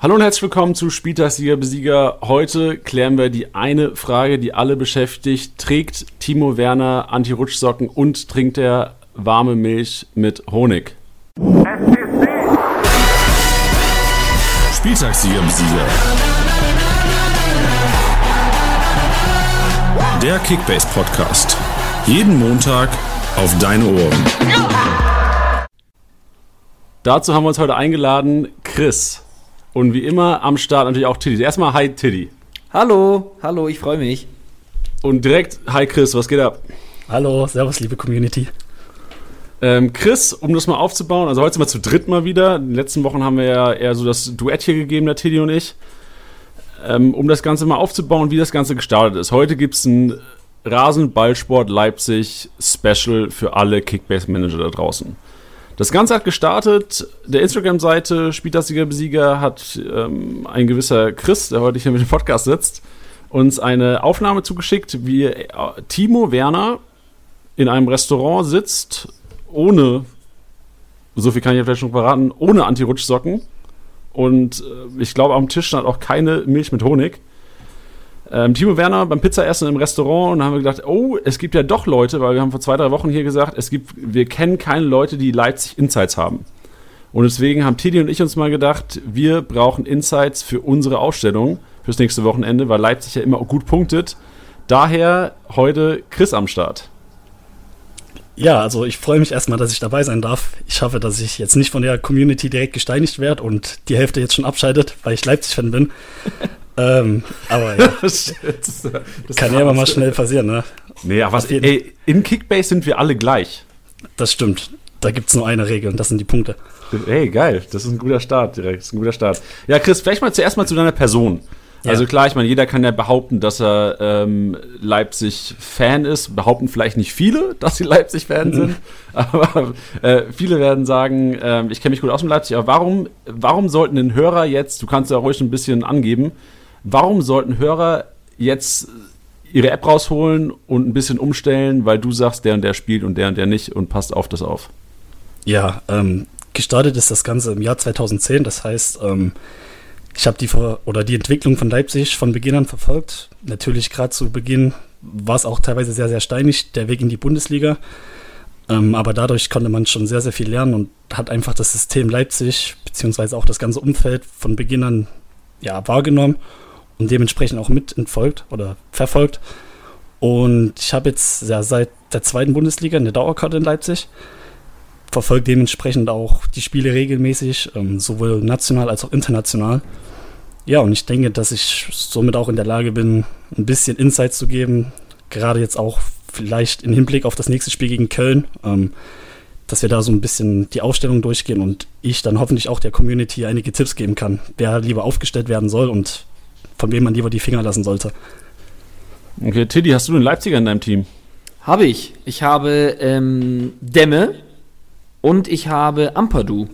Hallo und herzlich willkommen zu Spieltagssieger Besieger. Heute klären wir die eine Frage, die alle beschäftigt. Trägt Timo Werner Anti-Rutschsocken und trinkt er warme Milch mit Honig? Spieltagssieger Besieger. Der Kickbase Podcast. Jeden Montag auf deine Ohren. Dazu haben wir uns heute eingeladen Chris. Und wie immer am Start natürlich auch Tiddy. Erstmal Hi Tiddy. Hallo, hallo, ich freue mich. Und direkt Hi Chris, was geht ab? Hallo, servus liebe Community. Ähm, Chris, um das mal aufzubauen, also heute sind wir zu dritt mal wieder. In den letzten Wochen haben wir ja eher so das Duett hier gegeben, der Tiddy und ich. Ähm, um das Ganze mal aufzubauen, wie das Ganze gestartet ist. Heute gibt es ein Rasenballsport Leipzig Special für alle Kickbase-Manager da draußen. Das Ganze hat gestartet, der Instagram-Seite Spieltastiger Besieger hat ähm, ein gewisser Chris, der heute hier mit dem Podcast sitzt, uns eine Aufnahme zugeschickt, wie äh, Timo Werner in einem Restaurant sitzt, ohne, so viel kann ich vielleicht schon verraten, ohne Anti-Rutschsocken. Und äh, ich glaube, am Tisch stand auch keine Milch mit Honig. Ähm, Timo Werner beim Pizzaessen im Restaurant und haben wir gedacht, oh, es gibt ja doch Leute, weil wir haben vor zwei, drei Wochen hier gesagt, es gibt, wir kennen keine Leute, die Leipzig Insights haben. Und deswegen haben Teddy und ich uns mal gedacht, wir brauchen Insights für unsere Ausstellung fürs nächste Wochenende, weil Leipzig ja immer gut punktet. Daher heute Chris am Start. Ja, also ich freue mich erstmal, dass ich dabei sein darf. Ich hoffe, dass ich jetzt nicht von der Community direkt gesteinigt werde und die Hälfte jetzt schon abscheidet, weil ich Leipzig-Fan bin. ähm, aber ja, das, das kann ja immer mal schnell passieren, ne? Nee, aber was, ey, in Kickbase sind wir alle gleich. Das stimmt. Da gibt es nur eine Regel und das sind die Punkte. Ey, geil. Das ist ein guter Start direkt. Das ist ein guter Start. Ja, Chris, vielleicht mal zuerst mal zu deiner Person. Ja. Also klar, ich meine, jeder kann ja behaupten, dass er ähm, Leipzig-Fan ist. Behaupten vielleicht nicht viele, dass sie Leipzig-Fan sind. aber äh, viele werden sagen, äh, ich kenne mich gut aus mit Leipzig. Aber warum, warum sollten den Hörer jetzt, du kannst ja ruhig ein bisschen angeben, warum sollten Hörer jetzt ihre App rausholen und ein bisschen umstellen, weil du sagst, der und der spielt und der und der nicht und passt auf das auf? Ja, ähm, gestartet ist das Ganze im Jahr 2010. Das heißt, ähm, ich habe die oder die Entwicklung von Leipzig von Beginn an verfolgt. Natürlich gerade zu Beginn war es auch teilweise sehr, sehr steinig, der Weg in die Bundesliga. Ähm, aber dadurch konnte man schon sehr, sehr viel lernen und hat einfach das System Leipzig, beziehungsweise auch das ganze Umfeld von Beginn an ja, wahrgenommen und dementsprechend auch mitentfolgt oder verfolgt. Und ich habe jetzt ja, seit der zweiten Bundesliga eine Dauerkarte in Leipzig verfolge dementsprechend auch die Spiele regelmäßig, ähm, sowohl national als auch international. Ja, und ich denke, dass ich somit auch in der Lage bin, ein bisschen Insights zu geben, gerade jetzt auch vielleicht im Hinblick auf das nächste Spiel gegen Köln, ähm, dass wir da so ein bisschen die Aufstellung durchgehen und ich dann hoffentlich auch der Community einige Tipps geben kann, wer lieber aufgestellt werden soll und von wem man lieber die Finger lassen sollte. Okay, Tiddy, hast du einen Leipziger in deinem Team? Habe ich. Ich habe ähm, Demme, und ich habe Ampadu.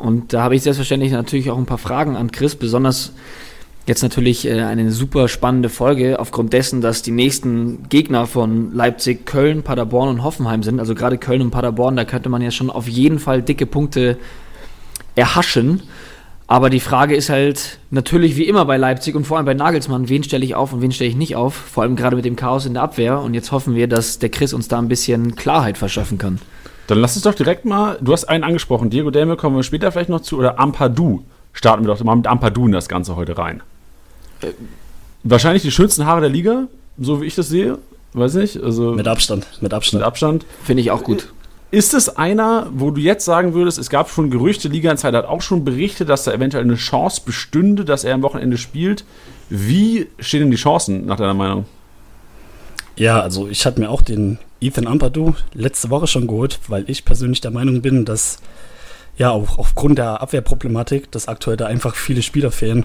Und da habe ich selbstverständlich natürlich auch ein paar Fragen an Chris, besonders jetzt natürlich äh, eine super spannende Folge aufgrund dessen, dass die nächsten Gegner von Leipzig Köln, Paderborn und Hoffenheim sind. Also gerade Köln und Paderborn, da könnte man ja schon auf jeden Fall dicke Punkte erhaschen. Aber die Frage ist halt natürlich wie immer bei Leipzig und vor allem bei Nagelsmann, wen stelle ich auf und wen stelle ich nicht auf? Vor allem gerade mit dem Chaos in der Abwehr. Und jetzt hoffen wir, dass der Chris uns da ein bisschen Klarheit verschaffen kann. Dann lass uns doch direkt mal, du hast einen angesprochen, Diego Dame kommen wir später vielleicht noch zu, oder Ampadu. Starten wir doch mal mit Ampadu in das Ganze heute rein. Äh, Wahrscheinlich die schönsten Haare der Liga, so wie ich das sehe. Weiß nicht. Also mit Abstand. Mit Abstand. Mit Abstand. Finde ich auch gut. Ist es einer, wo du jetzt sagen würdest, es gab schon Gerüchte, Liga Insider hat auch schon berichtet, dass da eventuell eine Chance bestünde, dass er am Wochenende spielt. Wie stehen denn die Chancen nach deiner Meinung? Ja, also ich hatte mir auch den Ethan Ampadu letzte Woche schon geholt, weil ich persönlich der Meinung bin, dass ja auch aufgrund der Abwehrproblematik, dass aktuell da einfach viele Spieler fehlen,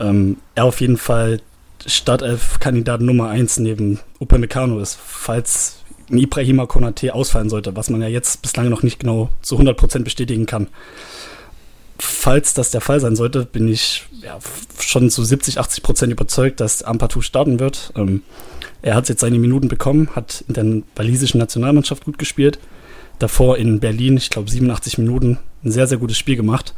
ähm, er auf jeden Fall Startelf-Kandidat Nummer 1 neben Upamecano ist, falls ein Ibrahima Konate ausfallen sollte, was man ja jetzt bislang noch nicht genau zu 100% bestätigen kann. Falls das der Fall sein sollte, bin ich ja, schon zu 70, 80% überzeugt, dass Ampatu starten wird. Ähm, er hat jetzt seine Minuten bekommen, hat in der walisischen Nationalmannschaft gut gespielt. Davor in Berlin, ich glaube 87 Minuten, ein sehr, sehr gutes Spiel gemacht.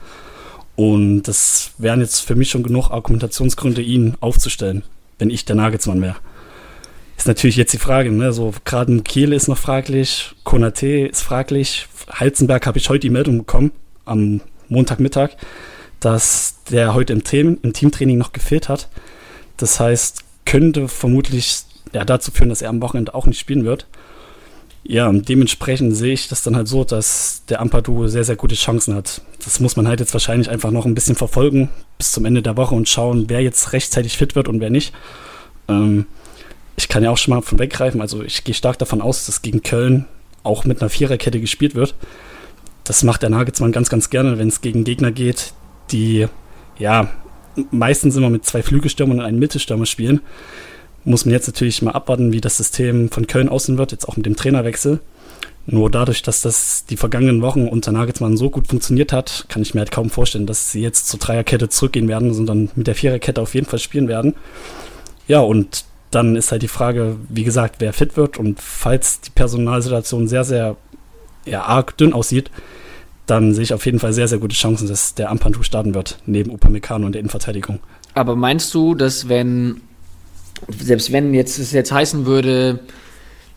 Und das wären jetzt für mich schon genug Argumentationsgründe, ihn aufzustellen, wenn ich der Nagelsmann wäre. Ist natürlich jetzt die Frage, ne? So gerade Mukiele ist noch fraglich, Konate ist fraglich, Heizenberg habe ich heute die Meldung bekommen am Montagmittag, dass der heute im, Team, im Teamtraining noch gefehlt hat. Das heißt, könnte vermutlich ja, dazu führen, dass er am Wochenende auch nicht spielen wird. Ja, dementsprechend sehe ich das dann halt so, dass der Ampadu sehr, sehr gute Chancen hat. Das muss man halt jetzt wahrscheinlich einfach noch ein bisschen verfolgen bis zum Ende der Woche und schauen, wer jetzt rechtzeitig fit wird und wer nicht. Ähm, ich kann ja auch schon mal von weggreifen, also ich gehe stark davon aus, dass gegen Köln auch mit einer Viererkette gespielt wird. Das macht der Nagelsmann ganz, ganz gerne, wenn es gegen Gegner geht, die ja meistens immer mit zwei Flügelstürmern und einem Mittelstürmer spielen muss man jetzt natürlich mal abwarten, wie das System von Köln aussehen wird, jetzt auch mit dem Trainerwechsel. Nur dadurch, dass das die vergangenen Wochen unter Nagelsmann so gut funktioniert hat, kann ich mir halt kaum vorstellen, dass sie jetzt zur Dreierkette zurückgehen werden, sondern mit der Viererkette auf jeden Fall spielen werden. Ja, und dann ist halt die Frage, wie gesagt, wer fit wird und falls die Personalsituation sehr, sehr ja, arg dünn aussieht, dann sehe ich auf jeden Fall sehr, sehr gute Chancen, dass der Ampantu starten wird, neben Upamecano und der Innenverteidigung. Aber meinst du, dass wenn selbst wenn jetzt es jetzt heißen würde,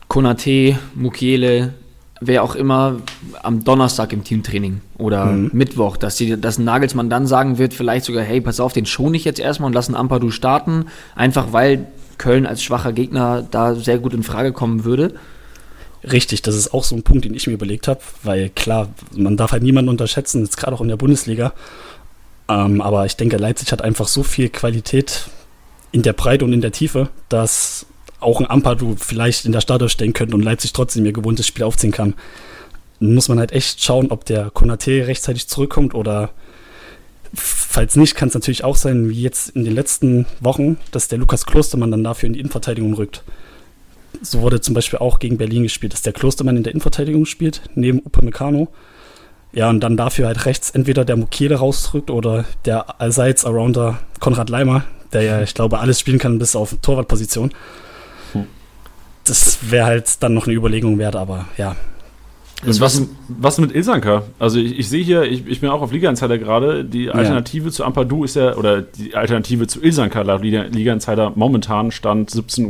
Konate, Mukiele, wer auch immer am Donnerstag im Teamtraining oder mhm. Mittwoch, dass, die, dass Nagelsmann dann sagen wird, vielleicht sogar, hey, pass auf, den schone ich jetzt erstmal und lassen Ampadu starten, einfach weil Köln als schwacher Gegner da sehr gut in Frage kommen würde. Richtig, das ist auch so ein Punkt, den ich mir überlegt habe, weil klar, man darf halt niemanden unterschätzen, jetzt gerade auch in der Bundesliga. Ähm, aber ich denke, Leipzig hat einfach so viel Qualität in der Breite und in der Tiefe, dass auch ein Ampadu vielleicht in der Startelf stehen könnte und Leipzig trotzdem ihr gewohntes Spiel aufziehen kann. Dann muss man halt echt schauen, ob der Konate rechtzeitig zurückkommt oder falls nicht, kann es natürlich auch sein, wie jetzt in den letzten Wochen, dass der Lukas Klostermann dann dafür in die Innenverteidigung rückt. So wurde zum Beispiel auch gegen Berlin gespielt, dass der Klostermann in der Innenverteidigung spielt, neben Upamecano. Ja, und dann dafür halt rechts entweder der Mukiele rausrückt oder der allseits Arounder Konrad Leimer, der ja, ich glaube, alles spielen kann bis auf Torwartposition. Hm. Das wäre halt dann noch eine Überlegung wert, aber ja. Und was, was mit Ilsanker? Also ich, ich sehe hier, ich, ich, bin auch auf Liga Insider gerade, die Alternative ja. zu Ampadu ist ja, oder die Alternative zu Ilsanker laut Liga Insider momentan stand 17.30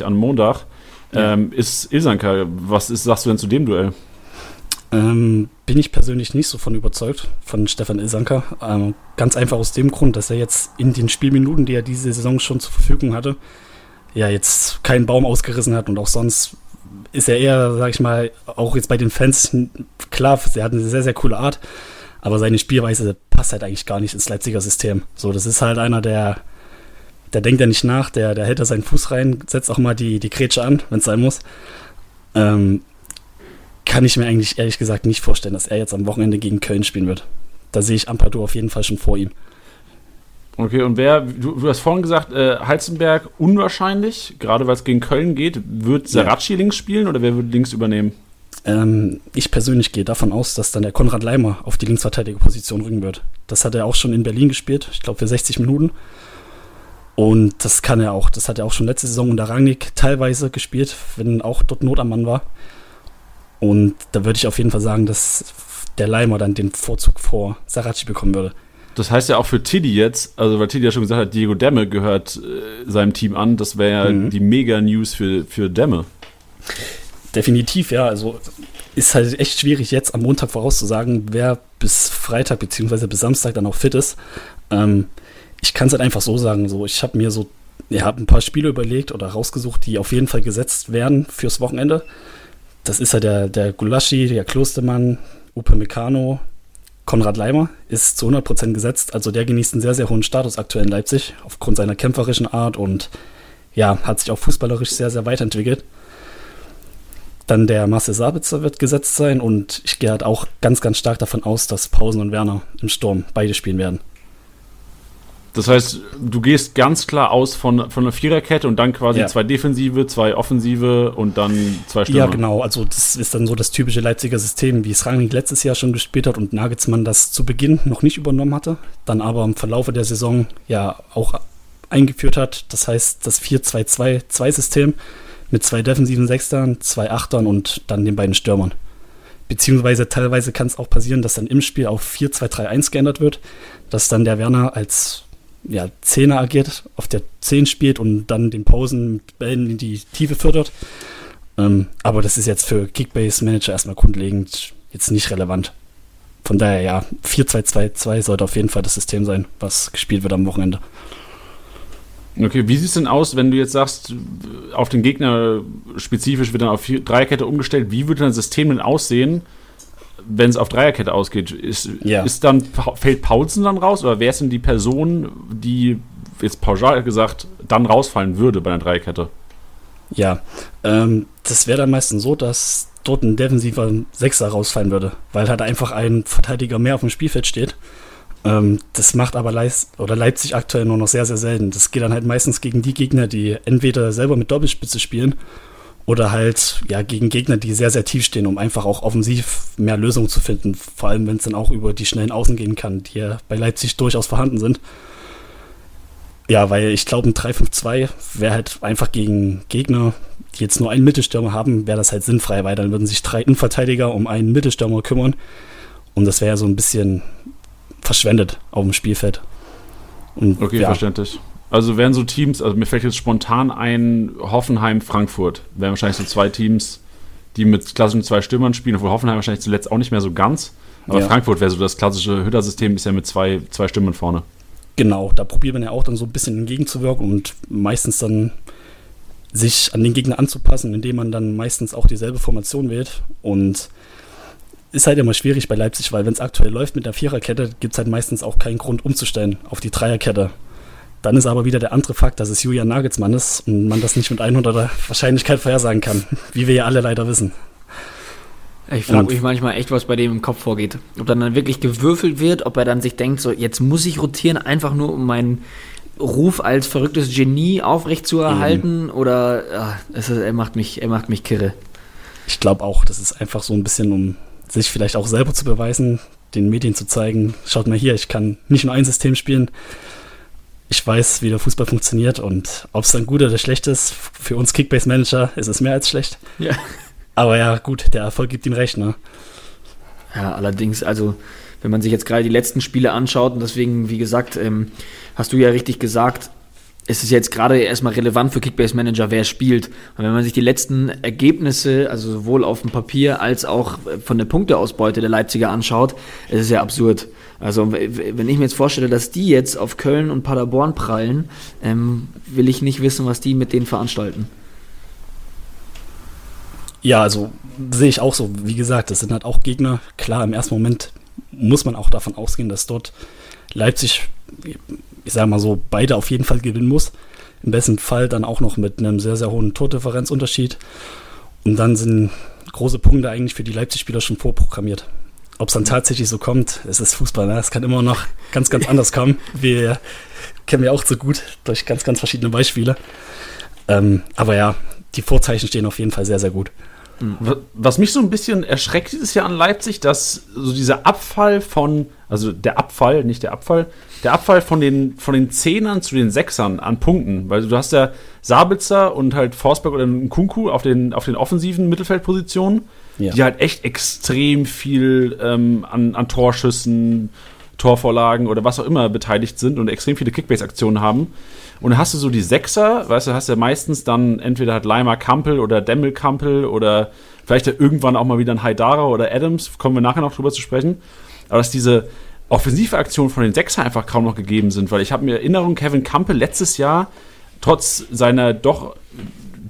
Uhr an Montag, ja. ähm, ist Ilsanker. Was ist, sagst du denn zu dem Duell? Ähm, bin ich persönlich nicht so von überzeugt, von Stefan Ilsanker. Ähm, ganz einfach aus dem Grund, dass er jetzt in den Spielminuten, die er diese Saison schon zur Verfügung hatte, ja jetzt keinen Baum ausgerissen hat und auch sonst ist er eher, sag ich mal, auch jetzt bei den Fans, klar, er hat eine sehr, sehr coole Art, aber seine Spielweise passt halt eigentlich gar nicht ins Leipziger System. So, das ist halt einer, der, der denkt ja nicht nach, der, der hält da seinen Fuß rein, setzt auch mal die, die Grätsche an, wenn es sein muss. Ähm, kann ich mir eigentlich ehrlich gesagt nicht vorstellen, dass er jetzt am Wochenende gegen Köln spielen wird. Da sehe ich Ampadu auf jeden Fall schon vor ihm. Okay, und wer, du, du hast vorhin gesagt, äh, Heizenberg unwahrscheinlich, gerade weil es gegen Köln geht. Wird Saracchi ja. links spielen oder wer wird links übernehmen? Ähm, ich persönlich gehe davon aus, dass dann der Konrad Leimer auf die Linksverteidigerposition rücken wird. Das hat er auch schon in Berlin gespielt, ich glaube für 60 Minuten. Und das kann er auch. Das hat er auch schon letzte Saison unter Rangnick teilweise gespielt, wenn auch dort Not am Mann war. Und da würde ich auf jeden Fall sagen, dass der Leimer dann den Vorzug vor Saracchi bekommen würde. Das heißt ja auch für Tiddy jetzt, also weil Tiddy ja schon gesagt hat, Diego Demme gehört äh, seinem Team an, das wäre ja mhm. die Mega-News für, für Demme. Definitiv, ja. Also ist halt echt schwierig, jetzt am Montag vorauszusagen, wer bis Freitag bzw. bis Samstag dann auch fit ist. Ähm, ich kann es halt einfach so sagen. So, ich habe mir so, ja, ein paar Spiele überlegt oder rausgesucht, die auf jeden Fall gesetzt werden fürs Wochenende das ist ja der, der Gulaschi, der Klostermann, Upe Meccano, Konrad Leimer ist zu 100% gesetzt. Also der genießt einen sehr, sehr hohen Status aktuell in Leipzig aufgrund seiner kämpferischen Art und ja, hat sich auch fußballerisch sehr, sehr weiterentwickelt. Dann der Marcel Sabitzer wird gesetzt sein und ich gehe halt auch ganz, ganz stark davon aus, dass Pausen und Werner im Sturm beide spielen werden. Das heißt, du gehst ganz klar aus von, von einer Viererkette und dann quasi ja. zwei Defensive, zwei Offensive und dann zwei Stürmer. Ja, genau. Also das ist dann so das typische Leipziger System, wie es Rangnick letztes Jahr schon gespielt hat und Nagelsmann das zu Beginn noch nicht übernommen hatte, dann aber im Verlaufe der Saison ja auch eingeführt hat. Das heißt, das 4-2-2-2-System mit zwei defensiven Sechstern, zwei Achtern und dann den beiden Stürmern. beziehungsweise teilweise kann es auch passieren, dass dann im Spiel auf 4-2-3-1 geändert wird, dass dann der Werner als ja, Zehner agiert, auf der 10 spielt und dann den Pausen mit Bällen in die Tiefe fördert. Ähm, aber das ist jetzt für Kickbase-Manager erstmal grundlegend jetzt nicht relevant. Von daher, ja, 4-2-2-2 sollte auf jeden Fall das System sein, was gespielt wird am Wochenende. Okay, wie sieht es denn aus, wenn du jetzt sagst, auf den Gegner spezifisch wird dann auf Dreierkette umgestellt? Wie würde dein System denn aussehen, wenn es auf Dreierkette ausgeht? Ist, ja. ist dann, fällt Paulsen dann raus oder wer ist denn die Person, die jetzt pauschal gesagt dann rausfallen würde bei einer Dreierkette? Ja, ähm, das wäre dann meistens so, dass dort ein defensiver Sechser rausfallen würde, weil halt einfach ein Verteidiger mehr auf dem Spielfeld steht. Ähm, das macht aber Leis oder Leipzig aktuell nur noch sehr, sehr selten. Das geht dann halt meistens gegen die Gegner, die entweder selber mit Doppelspitze spielen oder halt ja gegen Gegner, die sehr, sehr tief stehen, um einfach auch offensiv mehr Lösungen zu finden. Vor allem, wenn es dann auch über die schnellen Außen gehen kann, die ja bei Leipzig durchaus vorhanden sind. Ja, weil ich glaube, ein 3-5-2 wäre halt einfach gegen Gegner, die jetzt nur einen Mittelstürmer haben, wäre das halt sinnfrei, weil dann würden sich drei Innenverteidiger um einen Mittelstürmer kümmern. Und das wäre ja so ein bisschen verschwendet auf dem Spielfeld. Und, okay, ja. verständlich. Also wären so Teams, also mir fällt jetzt spontan ein, Hoffenheim, Frankfurt. Wären wahrscheinlich so zwei Teams, die mit klassischen zwei Stürmern spielen, obwohl Hoffenheim wahrscheinlich zuletzt auch nicht mehr so ganz. Aber ja. Frankfurt wäre so das klassische Hütter-System, ist ja mit zwei, zwei Stürmern vorne. Genau, da probiert man ja auch dann so ein bisschen entgegenzuwirken und meistens dann sich an den Gegner anzupassen, indem man dann meistens auch dieselbe Formation wählt. Und ist halt immer schwierig bei Leipzig, weil wenn es aktuell läuft mit der Viererkette, gibt es halt meistens auch keinen Grund umzustellen auf die Dreierkette. Dann ist aber wieder der andere Fakt, dass es Julian Nagelsmann ist und man das nicht mit 100er Wahrscheinlichkeit vorhersagen kann, wie wir ja alle leider wissen. Ich frage mich manchmal echt, was bei dem im Kopf vorgeht. Ob dann, dann wirklich gewürfelt wird, ob er dann sich denkt, so jetzt muss ich rotieren, einfach nur um meinen Ruf als verrücktes Genie aufrechtzuerhalten mhm. oder ja, ist, er, macht mich, er macht mich kirre. Ich glaube auch, das ist einfach so ein bisschen, um sich vielleicht auch selber zu beweisen, den Medien zu zeigen, schaut mal hier, ich kann nicht nur ein System spielen, ich weiß, wie der Fußball funktioniert und ob es dann gut oder schlecht ist, für uns Kickbase-Manager ist es mehr als schlecht. Ja. Aber ja, gut, der Erfolg gibt ihm recht, ne? Ja, allerdings, also wenn man sich jetzt gerade die letzten Spiele anschaut und deswegen, wie gesagt, ähm, hast du ja richtig gesagt, es ist jetzt gerade erstmal relevant für Kickbase Manager, wer spielt. Und wenn man sich die letzten Ergebnisse, also sowohl auf dem Papier als auch von der Punkteausbeute der Leipziger anschaut, es ist ja absurd. Also wenn ich mir jetzt vorstelle, dass die jetzt auf Köln und Paderborn prallen, ähm, will ich nicht wissen, was die mit denen veranstalten. Ja, also sehe ich auch so. Wie gesagt, das sind halt auch Gegner. Klar, im ersten Moment muss man auch davon ausgehen, dass dort Leipzig, ich sage mal so, beide auf jeden Fall gewinnen muss. Im besten Fall dann auch noch mit einem sehr, sehr hohen Tordifferenzunterschied. Und dann sind große Punkte eigentlich für die Leipzig-Spieler schon vorprogrammiert. Ob es dann tatsächlich so kommt, es ist Fußball, ne? es kann immer noch ganz, ganz anders kommen. Wir kennen wir auch so gut durch ganz, ganz verschiedene Beispiele. Ähm, aber ja, die Vorzeichen stehen auf jeden Fall sehr, sehr gut. Was mich so ein bisschen erschreckt dieses Jahr an Leipzig, dass so dieser Abfall von, also der Abfall, nicht der Abfall, der Abfall von den, von den Zehnern zu den Sechsern an Punkten. Weil du hast ja Sabitzer und halt Forsberg oder Kunku auf den, auf den offensiven Mittelfeldpositionen, ja. die halt echt extrem viel ähm, an, an Torschüssen, Torvorlagen oder was auch immer beteiligt sind und extrem viele Kickbase-Aktionen haben. Und dann hast du so die Sechser, weißt du, hast ja meistens dann entweder hat Leimer Kampel oder Demmel Kampel oder vielleicht ja irgendwann auch mal wieder ein Haidara oder Adams, kommen wir nachher noch drüber zu sprechen. Aber dass diese offensive Aktionen von den Sechser einfach kaum noch gegeben sind, weil ich habe mir Erinnerung, Kevin Kampel letztes Jahr, trotz seiner doch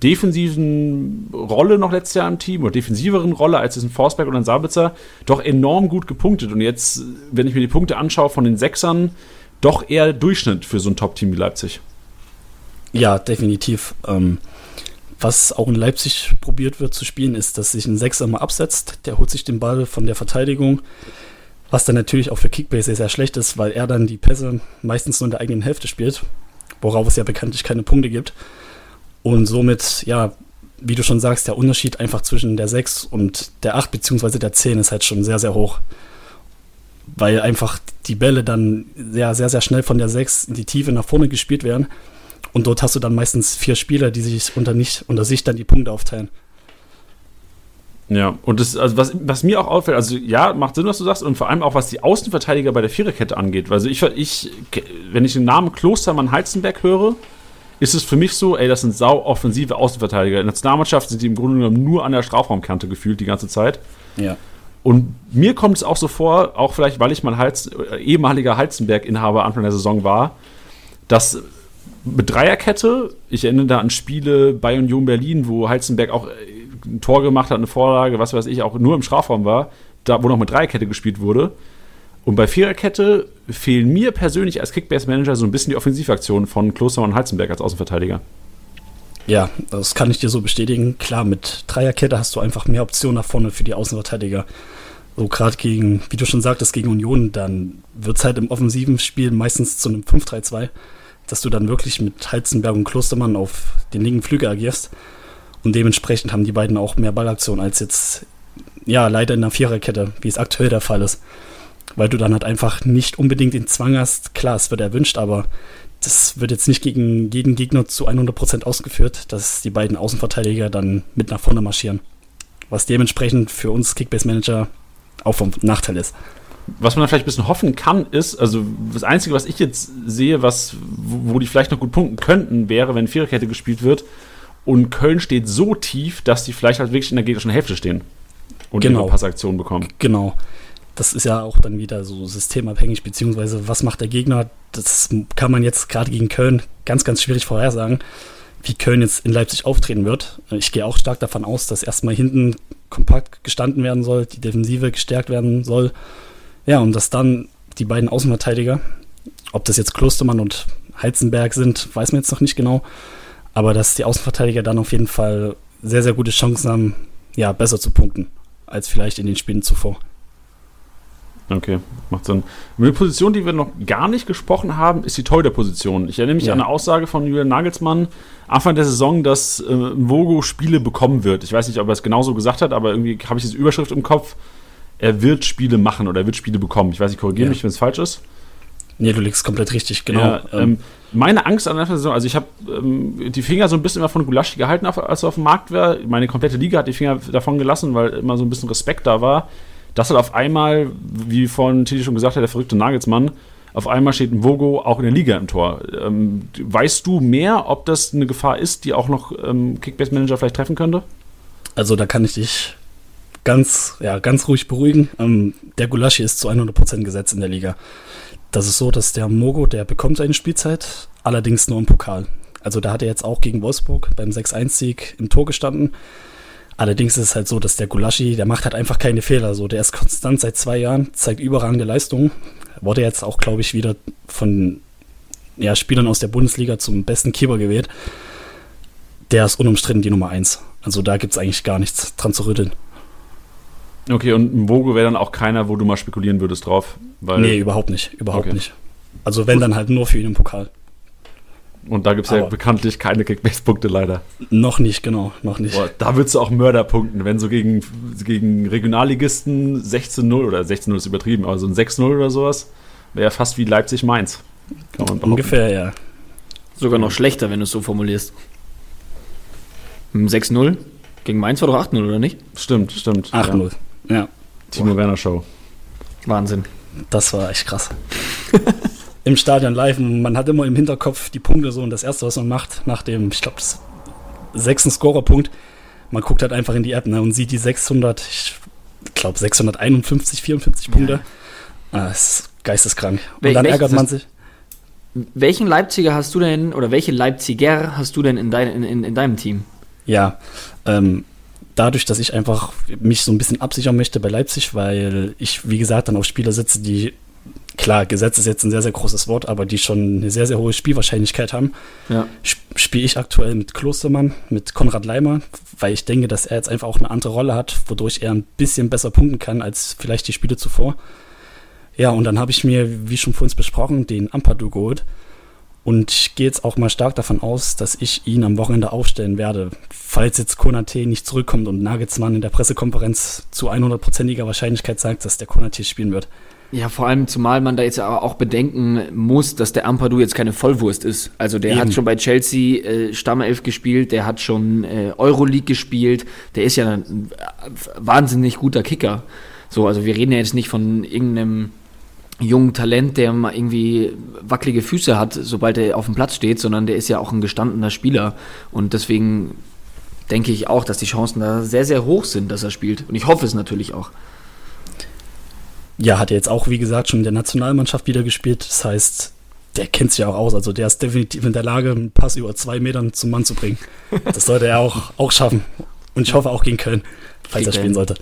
defensiven Rolle noch letztes Jahr im Team oder defensiveren Rolle als es ein Forsberg oder ein Sabitzer, doch enorm gut gepunktet. Und jetzt, wenn ich mir die Punkte anschaue von den Sechsern, doch eher Durchschnitt für so ein Top-Team wie Leipzig. Ja, definitiv. Ähm, was auch in Leipzig probiert wird zu spielen, ist, dass sich ein Sechser mal absetzt. Der holt sich den Ball von der Verteidigung. Was dann natürlich auch für Kickbase sehr schlecht ist, weil er dann die Pässe meistens nur in der eigenen Hälfte spielt, worauf es ja bekanntlich keine Punkte gibt. Und somit, ja, wie du schon sagst, der Unterschied einfach zwischen der 6 und der 8 beziehungsweise der 10 ist halt schon sehr, sehr hoch. Weil einfach die Bälle dann sehr, sehr, sehr schnell von der 6 in die Tiefe nach vorne gespielt werden und dort hast du dann meistens vier Spieler, die sich unter, nicht, unter sich dann die Punkte aufteilen. Ja, und das, also was, was mir auch auffällt, also ja, macht Sinn, was du sagst, und vor allem auch, was die Außenverteidiger bei der Viererkette angeht. Also ich, ich wenn ich den Namen Klostermann-Heizenberg höre, ist es für mich so, ey, das sind sau offensive Außenverteidiger. In der Nationalmannschaft sind die im Grunde genommen nur an der Strafraumkante gefühlt die ganze Zeit. Ja. Und mir kommt es auch so vor, auch vielleicht, weil ich mal Heiz, äh, ehemaliger Heizenberg-Inhaber Anfang der Saison war, dass mit Dreierkette, ich erinnere da an Spiele bei Union Berlin, wo Heizenberg auch äh, ein Tor gemacht hat, eine Vorlage, was weiß ich, auch nur im Strafraum war, da wo noch mit Dreierkette gespielt wurde. Und bei Viererkette fehlen mir persönlich als Kickbase-Manager so ein bisschen die Offensivaktionen von Klostermann und Heizenberg als Außenverteidiger. Ja, das kann ich dir so bestätigen. Klar, mit Dreierkette hast du einfach mehr Optionen nach vorne für die Außenverteidiger. So gerade gegen, wie du schon sagtest, gegen Union, dann wird es halt im offensiven Spiel meistens zu einem 5-3-2, dass du dann wirklich mit Heizenberg und Klostermann auf den linken Flügel agierst. Und dementsprechend haben die beiden auch mehr Ballaktion als jetzt, ja, leider in der Viererkette, wie es aktuell der Fall ist. Weil du dann halt einfach nicht unbedingt den Zwang hast. Klar, es wird erwünscht, aber das wird jetzt nicht gegen jeden Gegner zu 100% ausgeführt, dass die beiden Außenverteidiger dann mit nach vorne marschieren. Was dementsprechend für uns Kickbase-Manager auch vom Nachteil ist. Was man vielleicht ein bisschen hoffen kann, ist, also das Einzige, was ich jetzt sehe, was, wo die vielleicht noch gut punkten könnten, wäre, wenn Viererkette gespielt wird und Köln steht so tief, dass die vielleicht halt wirklich in der gegnerischen Hälfte stehen und genau. ihre Passaktion bekommen. Genau das ist ja auch dann wieder so systemabhängig, beziehungsweise was macht der Gegner? Das kann man jetzt gerade gegen Köln ganz, ganz schwierig vorhersagen, wie Köln jetzt in Leipzig auftreten wird. Ich gehe auch stark davon aus, dass erstmal hinten kompakt gestanden werden soll, die Defensive gestärkt werden soll. Ja, und dass dann die beiden Außenverteidiger, ob das jetzt Klostermann und Heizenberg sind, weiß man jetzt noch nicht genau, aber dass die Außenverteidiger dann auf jeden Fall sehr, sehr gute Chancen haben, ja, besser zu punkten als vielleicht in den Spielen zuvor. Okay, macht Sinn. Eine Position, die wir noch gar nicht gesprochen haben, ist die Torhüter-Position. Ich erinnere mich ja. an eine Aussage von Julian Nagelsmann Anfang der Saison, dass äh, Vogo Spiele bekommen wird. Ich weiß nicht, ob er es genauso gesagt hat, aber irgendwie habe ich diese Überschrift im Kopf. Er wird Spiele machen oder er wird Spiele bekommen. Ich weiß nicht, korrigiere ja. mich, wenn es falsch ist. Nee, du liegst komplett richtig, genau. Ja, ähm, meine Angst an der Saison, also ich habe ähm, die Finger so ein bisschen immer von Gulaschi gehalten, als er auf dem Markt war. Meine komplette Liga hat die Finger davon gelassen, weil immer so ein bisschen Respekt da war dass halt auf einmal, wie vorhin Titi schon gesagt hat, der verrückte Nagelsmann, auf einmal steht ein Vogo auch in der Liga im Tor. Ähm, weißt du mehr, ob das eine Gefahr ist, die auch noch ähm, Kickbase-Manager vielleicht treffen könnte? Also da kann ich dich ganz, ja, ganz ruhig beruhigen. Ähm, der Gulaschi ist zu 100% gesetzt in der Liga. Das ist so, dass der Mogo, der bekommt seine Spielzeit, allerdings nur im Pokal. Also da hat er jetzt auch gegen Wolfsburg beim 6-1-Sieg im Tor gestanden. Allerdings ist es halt so, dass der Gulaschi, der macht halt einfach keine Fehler. So, der ist konstant seit zwei Jahren, zeigt überragende Leistungen. Wurde jetzt auch, glaube ich, wieder von ja, Spielern aus der Bundesliga zum besten Keeper gewählt. Der ist unumstritten die Nummer eins. Also da gibt es eigentlich gar nichts dran zu rütteln. Okay, und Vogo wäre dann auch keiner, wo du mal spekulieren würdest drauf? Weil nee, überhaupt nicht. Überhaupt okay. nicht. Also wenn, dann halt nur für ihn im Pokal. Und da gibt es ja bekanntlich keine Kickbase-Punkte leider. Noch nicht, genau, noch nicht. Boah, da würdest du auch Mörder punkten, wenn so gegen, gegen Regionalligisten 16-0 oder 16-0 ist übertrieben, aber so ein 6-0 oder sowas wäre fast wie Leipzig-Mainz. Ungefähr, ja. Sogar noch schlechter, wenn du es so formulierst. 6-0? Gegen Mainz war doch 8-0, oder nicht? Stimmt, stimmt. 8-0, ja. ja. Timo Werner Show. Wahnsinn. Das war echt krass. im Stadion live und man hat immer im Hinterkopf die Punkte so und das erste, was man macht, nach dem, ich glaube, sechsten Scorerpunkt, man guckt halt einfach in die App ne, und sieht die 600, ich glaube 651, 54 Punkte. Ja. Ah, das ist geisteskrank. Und Wel dann ärgert man sich. Welchen Leipziger hast du denn, oder welche Leipziger hast du denn in, dein, in, in deinem Team? Ja, ähm, dadurch, dass ich einfach mich so ein bisschen absichern möchte bei Leipzig, weil ich, wie gesagt, dann auf Spieler sitze, die klar, Gesetz ist jetzt ein sehr, sehr großes Wort, aber die schon eine sehr, sehr hohe Spielwahrscheinlichkeit haben. Ja. Spiele ich aktuell mit Klostermann, mit Konrad Leimer, weil ich denke, dass er jetzt einfach auch eine andere Rolle hat, wodurch er ein bisschen besser punkten kann als vielleicht die Spiele zuvor. Ja, und dann habe ich mir, wie schon vorhin besprochen, den Ampadu geholt. Und ich gehe jetzt auch mal stark davon aus, dass ich ihn am Wochenende aufstellen werde. Falls jetzt Konate nicht zurückkommt und Nagelsmann in der Pressekonferenz zu 100%iger Wahrscheinlichkeit sagt, dass der Konate spielen wird. Ja, vor allem, zumal man da jetzt aber auch bedenken muss, dass der Ampadu jetzt keine Vollwurst ist. Also der Eben. hat schon bei Chelsea äh, Stammelf gespielt, der hat schon äh, Euroleague gespielt, der ist ja ein äh, wahnsinnig guter Kicker. So, also wir reden ja jetzt nicht von irgendeinem jungen Talent, der mal irgendwie wackelige Füße hat, sobald er auf dem Platz steht, sondern der ist ja auch ein gestandener Spieler. Und deswegen denke ich auch, dass die Chancen da sehr, sehr hoch sind, dass er spielt. Und ich hoffe es natürlich auch. Ja, hat er jetzt auch, wie gesagt, schon in der Nationalmannschaft wieder gespielt. Das heißt, der kennt sich ja auch aus. Also der ist definitiv in der Lage, einen Pass über zwei Metern zum Mann zu bringen. Das sollte er auch, auch schaffen. Und ich hoffe auch gegen Köln, falls er spielen sollte.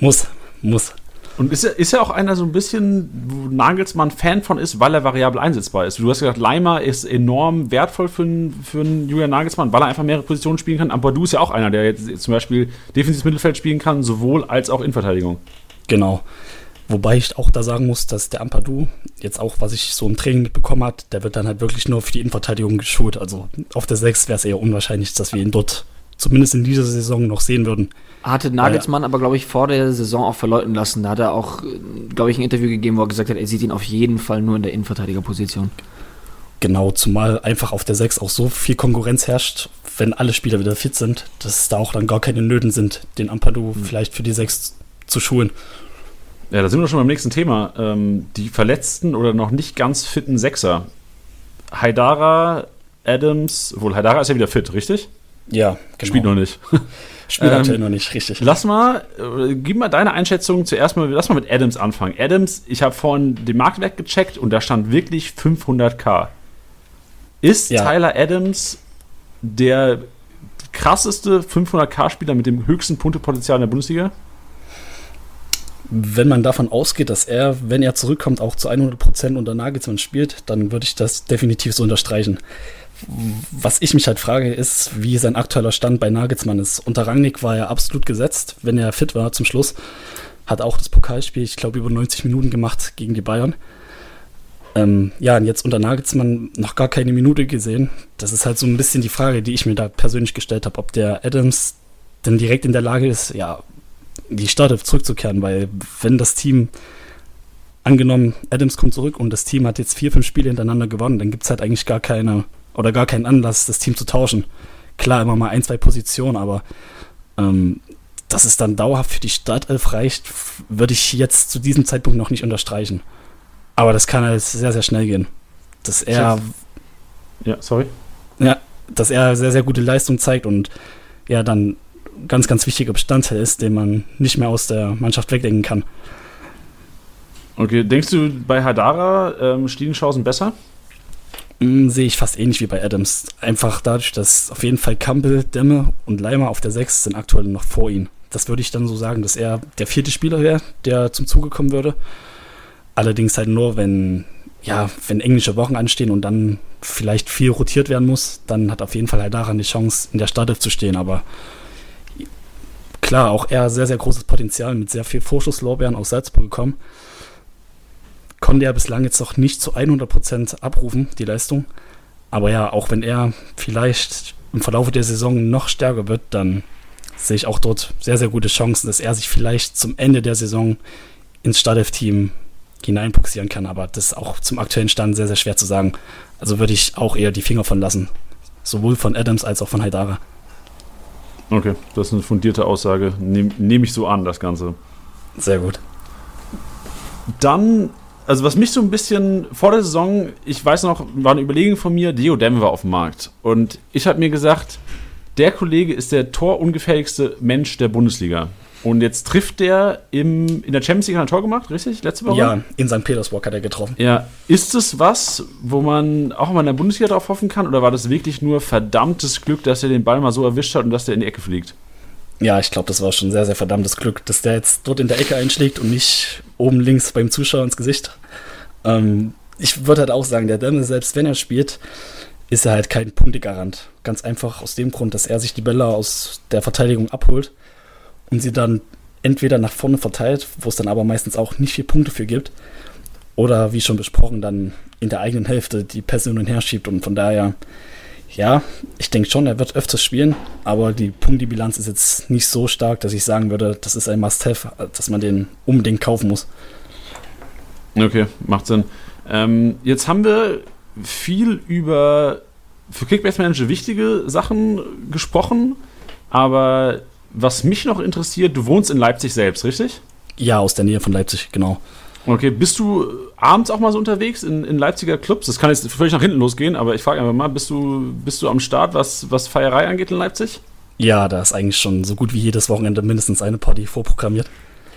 Muss, muss. Und ist er, ist er auch einer so ein bisschen, wo Nagelsmann Fan von ist, weil er variabel einsetzbar ist? Du hast gesagt, Leimer ist enorm wertvoll für einen, für einen Julian Nagelsmann, weil er einfach mehrere Positionen spielen kann. Aber du ist ja auch einer, der jetzt zum Beispiel defensives Mittelfeld spielen kann, sowohl als auch Innenverteidigung. Genau. Wobei ich auch da sagen muss, dass der Ampadu, jetzt auch, was ich so im Training mitbekommen hat, der wird dann halt wirklich nur für die Innenverteidigung geschult. Also auf der 6 wäre es eher unwahrscheinlich, dass wir ihn dort zumindest in dieser Saison noch sehen würden. Hatte Nagelsmann aber, glaube ich, vor der Saison auch verleuten lassen. Da hat er auch, glaube ich, ein Interview gegeben, wo er gesagt hat, er sieht ihn auf jeden Fall nur in der Innenverteidigerposition. Genau, zumal einfach auf der 6 auch so viel Konkurrenz herrscht, wenn alle Spieler wieder fit sind, dass da auch dann gar keine Nöten sind, den Ampadu vielleicht für die 6 zu schulen. Ja, da sind wir schon beim nächsten Thema. Ähm, die verletzten oder noch nicht ganz fitten Sechser. Haidara, Adams, wohl Haidara ist ja wieder fit, richtig? Ja, genau. Spielt noch nicht. Spielt Ähm, aktuell noch nicht, richtig. Lass mal, äh, gib mal deine Einschätzung zuerst mal, lass mal mit Adams anfangen. Adams, ich habe vorhin den Marktwert gecheckt und da stand wirklich 500k. Ist Ja. Tyler Adams der krasseste 500k-Spieler mit dem höchsten Punktepotenzial in der Bundesliga? Wenn man davon ausgeht, dass er, wenn er zurückkommt, auch zu 100% unter Nagelsmann spielt, dann würde ich das definitiv so unterstreichen. Was ich mich halt frage, ist, wie sein aktueller Stand bei Nagelsmann ist. Unter Rangnick war er absolut gesetzt, wenn er fit war zum Schluss. Hat auch das Pokalspiel, ich glaube, über 90 Minuten gemacht gegen die Bayern. Ähm, ja, und jetzt unter Nagelsmann noch gar keine Minute gesehen. Das ist halt so ein bisschen die Frage, die ich mir da persönlich gestellt habe, ob der Adams denn direkt in der Lage ist, ja, die Startelf zurückzukehren, weil wenn das Team, angenommen, Adams kommt zurück und das Team hat jetzt vier, fünf Spiele hintereinander gewonnen, dann gibt es halt eigentlich gar keine oder gar keinen Anlass, das Team zu tauschen. Klar, immer mal ein, zwei Positionen, aber ähm, dass es dann dauerhaft für die Startelf reicht, würde ich jetzt zu diesem Zeitpunkt noch nicht unterstreichen. Aber das kann halt sehr, sehr schnell gehen. Dass er, Ja, sorry. ja, dass er sehr, sehr gute Leistung zeigt und ja, dann ganz, ganz wichtiger Bestandteil ist, den man nicht mehr aus der Mannschaft wegdenken kann. Okay, denkst du bei Hadara ähm, Chancen besser? Mm, Sehe ich fast ähnlich wie bei Adams. Einfach dadurch, dass auf jeden Fall Campbell, Demme und Leimer auf der 6 sind aktuell noch vor ihm. Das würde ich dann so sagen, dass er der vierte Spieler wäre, der zum Zuge kommen würde. Allerdings halt nur, wenn, ja, wenn englische Wochen anstehen und dann vielleicht viel rotiert werden muss, dann hat auf jeden Fall daran die Chance, in der Startelf zu stehen. Aber klar, auch er sehr, sehr großes Potenzial mit sehr viel Vorschusslorbeeren aus Salzburg gekommen. Konnte er bislang jetzt noch nicht zu 100% abrufen, die Leistung. Aber ja, auch wenn er vielleicht im Verlauf der Saison noch stärker wird, dann sehe ich auch dort sehr, sehr gute Chancen, dass er sich vielleicht zum Ende der Saison ins Startelf-Team hineinpuxieren kann. Aber das ist auch zum aktuellen Stand sehr, sehr schwer zu sagen. Also würde ich auch eher die Finger von lassen. Sowohl von Adams als auch von Haidara. Okay, das ist eine fundierte Aussage. Nehme nehm ich so an, das Ganze. Sehr gut. Dann, also was mich so ein bisschen vor der Saison, ich weiß noch, war eine Überlegung von mir, Dio Dem war auf dem Markt. Und ich habe mir gesagt, der Kollege ist der torungefährlichste Mensch der Bundesliga. Und jetzt trifft der im, in der Champions League ein Tor gemacht, richtig? Letzte Woche? Ja, in St. Petersburg hat er getroffen. Ja, ist es was, wo man auch mal in der Bundesliga drauf hoffen kann? Oder war das wirklich nur verdammtes Glück, dass er den Ball mal so erwischt hat und dass der in die Ecke fliegt? Ja, ich glaube, das war schon sehr, sehr verdammtes Glück, dass der jetzt dort in der Ecke einschlägt und nicht oben links beim Zuschauer ins Gesicht. Ähm, ich würde halt auch sagen, der Demme, selbst wenn er spielt, ist er halt kein Punktegarant. Ganz einfach aus dem Grund, dass er sich die Bälle aus der Verteidigung abholt und sie dann entweder nach vorne verteilt, wo es dann aber meistens auch nicht viel Punkte für gibt, oder wie schon besprochen, dann in der eigenen Hälfte die Pässe hin und her schiebt und von daher ja, ich denke schon, er wird öfters spielen, aber die Punktebilanz ist jetzt nicht so stark, dass ich sagen würde, das ist ein Must-Have, dass man den unbedingt kaufen muss. Okay, macht Sinn. Ähm, jetzt haben wir viel über für Kickbase Manager wichtige Sachen gesprochen, aber was mich noch interessiert, du wohnst in Leipzig selbst, richtig? Ja, aus der Nähe von Leipzig, genau. Okay, bist du abends auch mal so unterwegs in, in Leipziger Clubs? Das kann jetzt völlig nach hinten losgehen, aber ich frage einfach mal, bist du, bist du am Start, was, was Feierei angeht in Leipzig? Ja, da ist eigentlich schon so gut wie jedes Wochenende mindestens eine Party vorprogrammiert.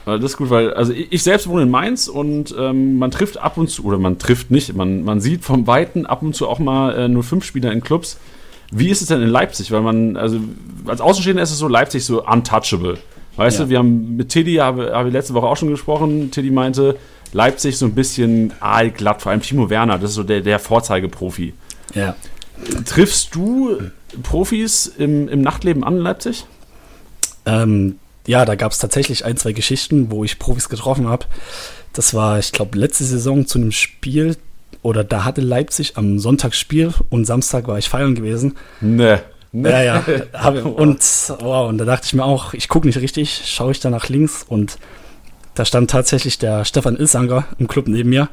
Das ist gut, weil also ich selbst wohne in Mainz und ähm, man trifft ab und zu, oder man trifft nicht, man, man sieht vom Weiten ab und zu auch mal äh, nur fünf Spieler in Clubs. Wie ist es denn in Leipzig? Weil man, also als Außenstehender ist es so Leipzig so untouchable. Weißt ja. du, wir haben mit Teddy, habe hab ich letzte Woche auch schon gesprochen, Teddy meinte, Leipzig so ein bisschen aalglatt, vor allem Timo Werner, das ist so der, der Vorzeigeprofi. Ja. Triffst du Profis im, im Nachtleben an in Leipzig? Ähm, ja, da gab es tatsächlich ein, zwei Geschichten, wo ich Profis getroffen habe. Das war, ich glaube, letzte Saison zu einem Spiel, oder da hatte Leipzig am Sonntag Spiel und Samstag war ich feiern gewesen. Ne. Nee. Ja, ja. und, wow, und da dachte ich mir auch, ich gucke nicht richtig, schaue ich da nach links und da stand tatsächlich der Stefan Ilsanger im Club neben mir.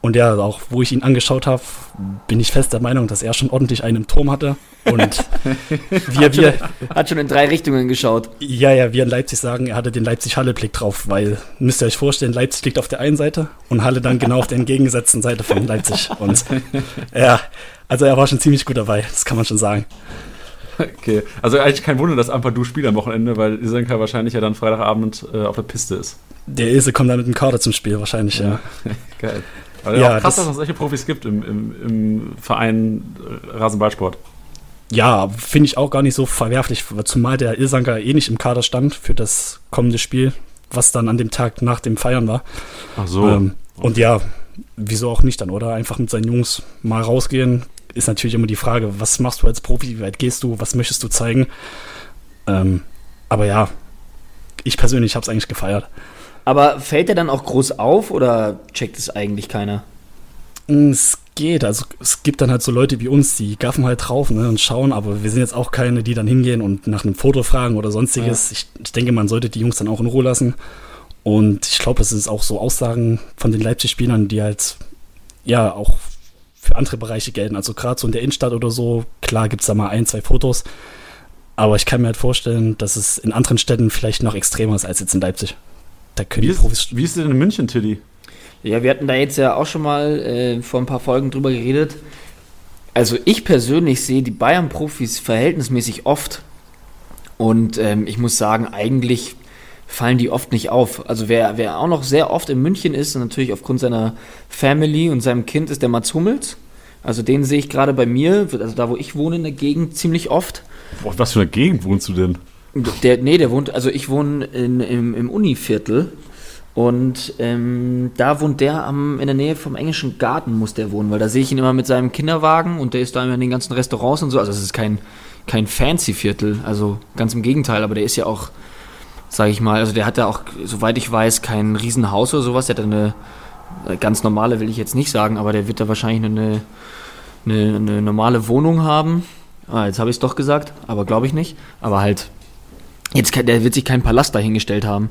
Und ja, auch wo ich ihn angeschaut habe, bin ich fest der Meinung, dass er schon ordentlich einen im Turm hatte. Und wir, hat, wir, schon, hat schon in drei Richtungen geschaut. Ja, ja, wir in Leipzig sagen, er hatte den Leipzig-Halle-Blick drauf, weil, müsst ihr euch vorstellen, Leipzig liegt auf der einen Seite und Halle dann genau auf der entgegengesetzten Seite von Leipzig. Und ja, also er war schon ziemlich gut dabei, das kann man schon sagen. Okay, also eigentlich kein Wunder, dass Ampadu spielt am Wochenende, weil Isenka wahrscheinlich ja dann Freitagabend äh, auf der Piste ist. Der Ilse kommt dann mit dem Kader zum Spiel wahrscheinlich, ja. ja. Geil. Aber ja, krass, das dass es solche Profis gibt im, im, im Verein äh, Rasenballsport. Ja, finde ich auch gar nicht so verwerflich, zumal der Ilsanker eh nicht im Kader stand für das kommende Spiel, was dann an dem Tag nach dem Feiern war. Ach so. Ähm, und ja, wieso auch nicht dann, oder? Einfach mit seinen Jungs mal rausgehen. Ist natürlich immer die Frage, was machst du als Profi, wie weit gehst du, was möchtest du zeigen? Ähm, aber ja, ich persönlich habe es eigentlich gefeiert. Aber fällt er dann auch groß auf oder checkt es eigentlich keiner? Es geht. Also es gibt dann halt so Leute wie uns, die gaffen halt drauf ne, und schauen, aber wir sind jetzt auch keine, die dann hingehen und nach einem Foto fragen oder sonstiges. Ja. Ich, ich, denke, man sollte die Jungs dann auch in Ruhe lassen. Und ich glaube, es ist auch so Aussagen von den Leipzig-Spielern, die halt ja auch für andere Bereiche gelten. Also gerade so in der Innenstadt oder so, klar gibt es da mal ein, zwei Fotos. Aber ich kann mir halt vorstellen, dass es in anderen Städten vielleicht noch extremer ist als jetzt in Leipzig. Da können wie, ist, wie ist es denn in München, Tilly? Ja, wir hatten da jetzt ja auch schon mal äh, vor ein paar Folgen drüber geredet. Also ich persönlich sehe die Bayern-Profis verhältnismäßig oft. Und ähm, ich muss sagen, eigentlich fallen die oft nicht auf. Also wer, wer auch noch sehr oft in München ist, und natürlich aufgrund seiner Family und seinem Kind, ist der Mats Hummels. Also den sehe ich gerade bei mir, also da wo ich wohne in der Gegend, ziemlich oft. Boah, was für eine Gegend wohnst du denn? Der, nee, der wohnt, also ich wohne in, im, im Univiertel und ähm, da wohnt der am, in der Nähe vom englischen Garten, muss der wohnen, weil da sehe ich ihn immer mit seinem Kinderwagen und der ist da immer in den ganzen Restaurants und so. Also es ist kein, kein fancy Viertel, also ganz im Gegenteil, aber der ist ja auch, sage ich mal, also der hat da auch, soweit ich weiß, kein Riesenhaus oder sowas, der hat eine ganz normale, will ich jetzt nicht sagen, aber der wird da wahrscheinlich eine, eine, eine normale Wohnung haben. Ah, jetzt habe ich es doch gesagt, aber glaube ich nicht. Aber halt Jetzt, der wird sich keinen Palast dahingestellt haben.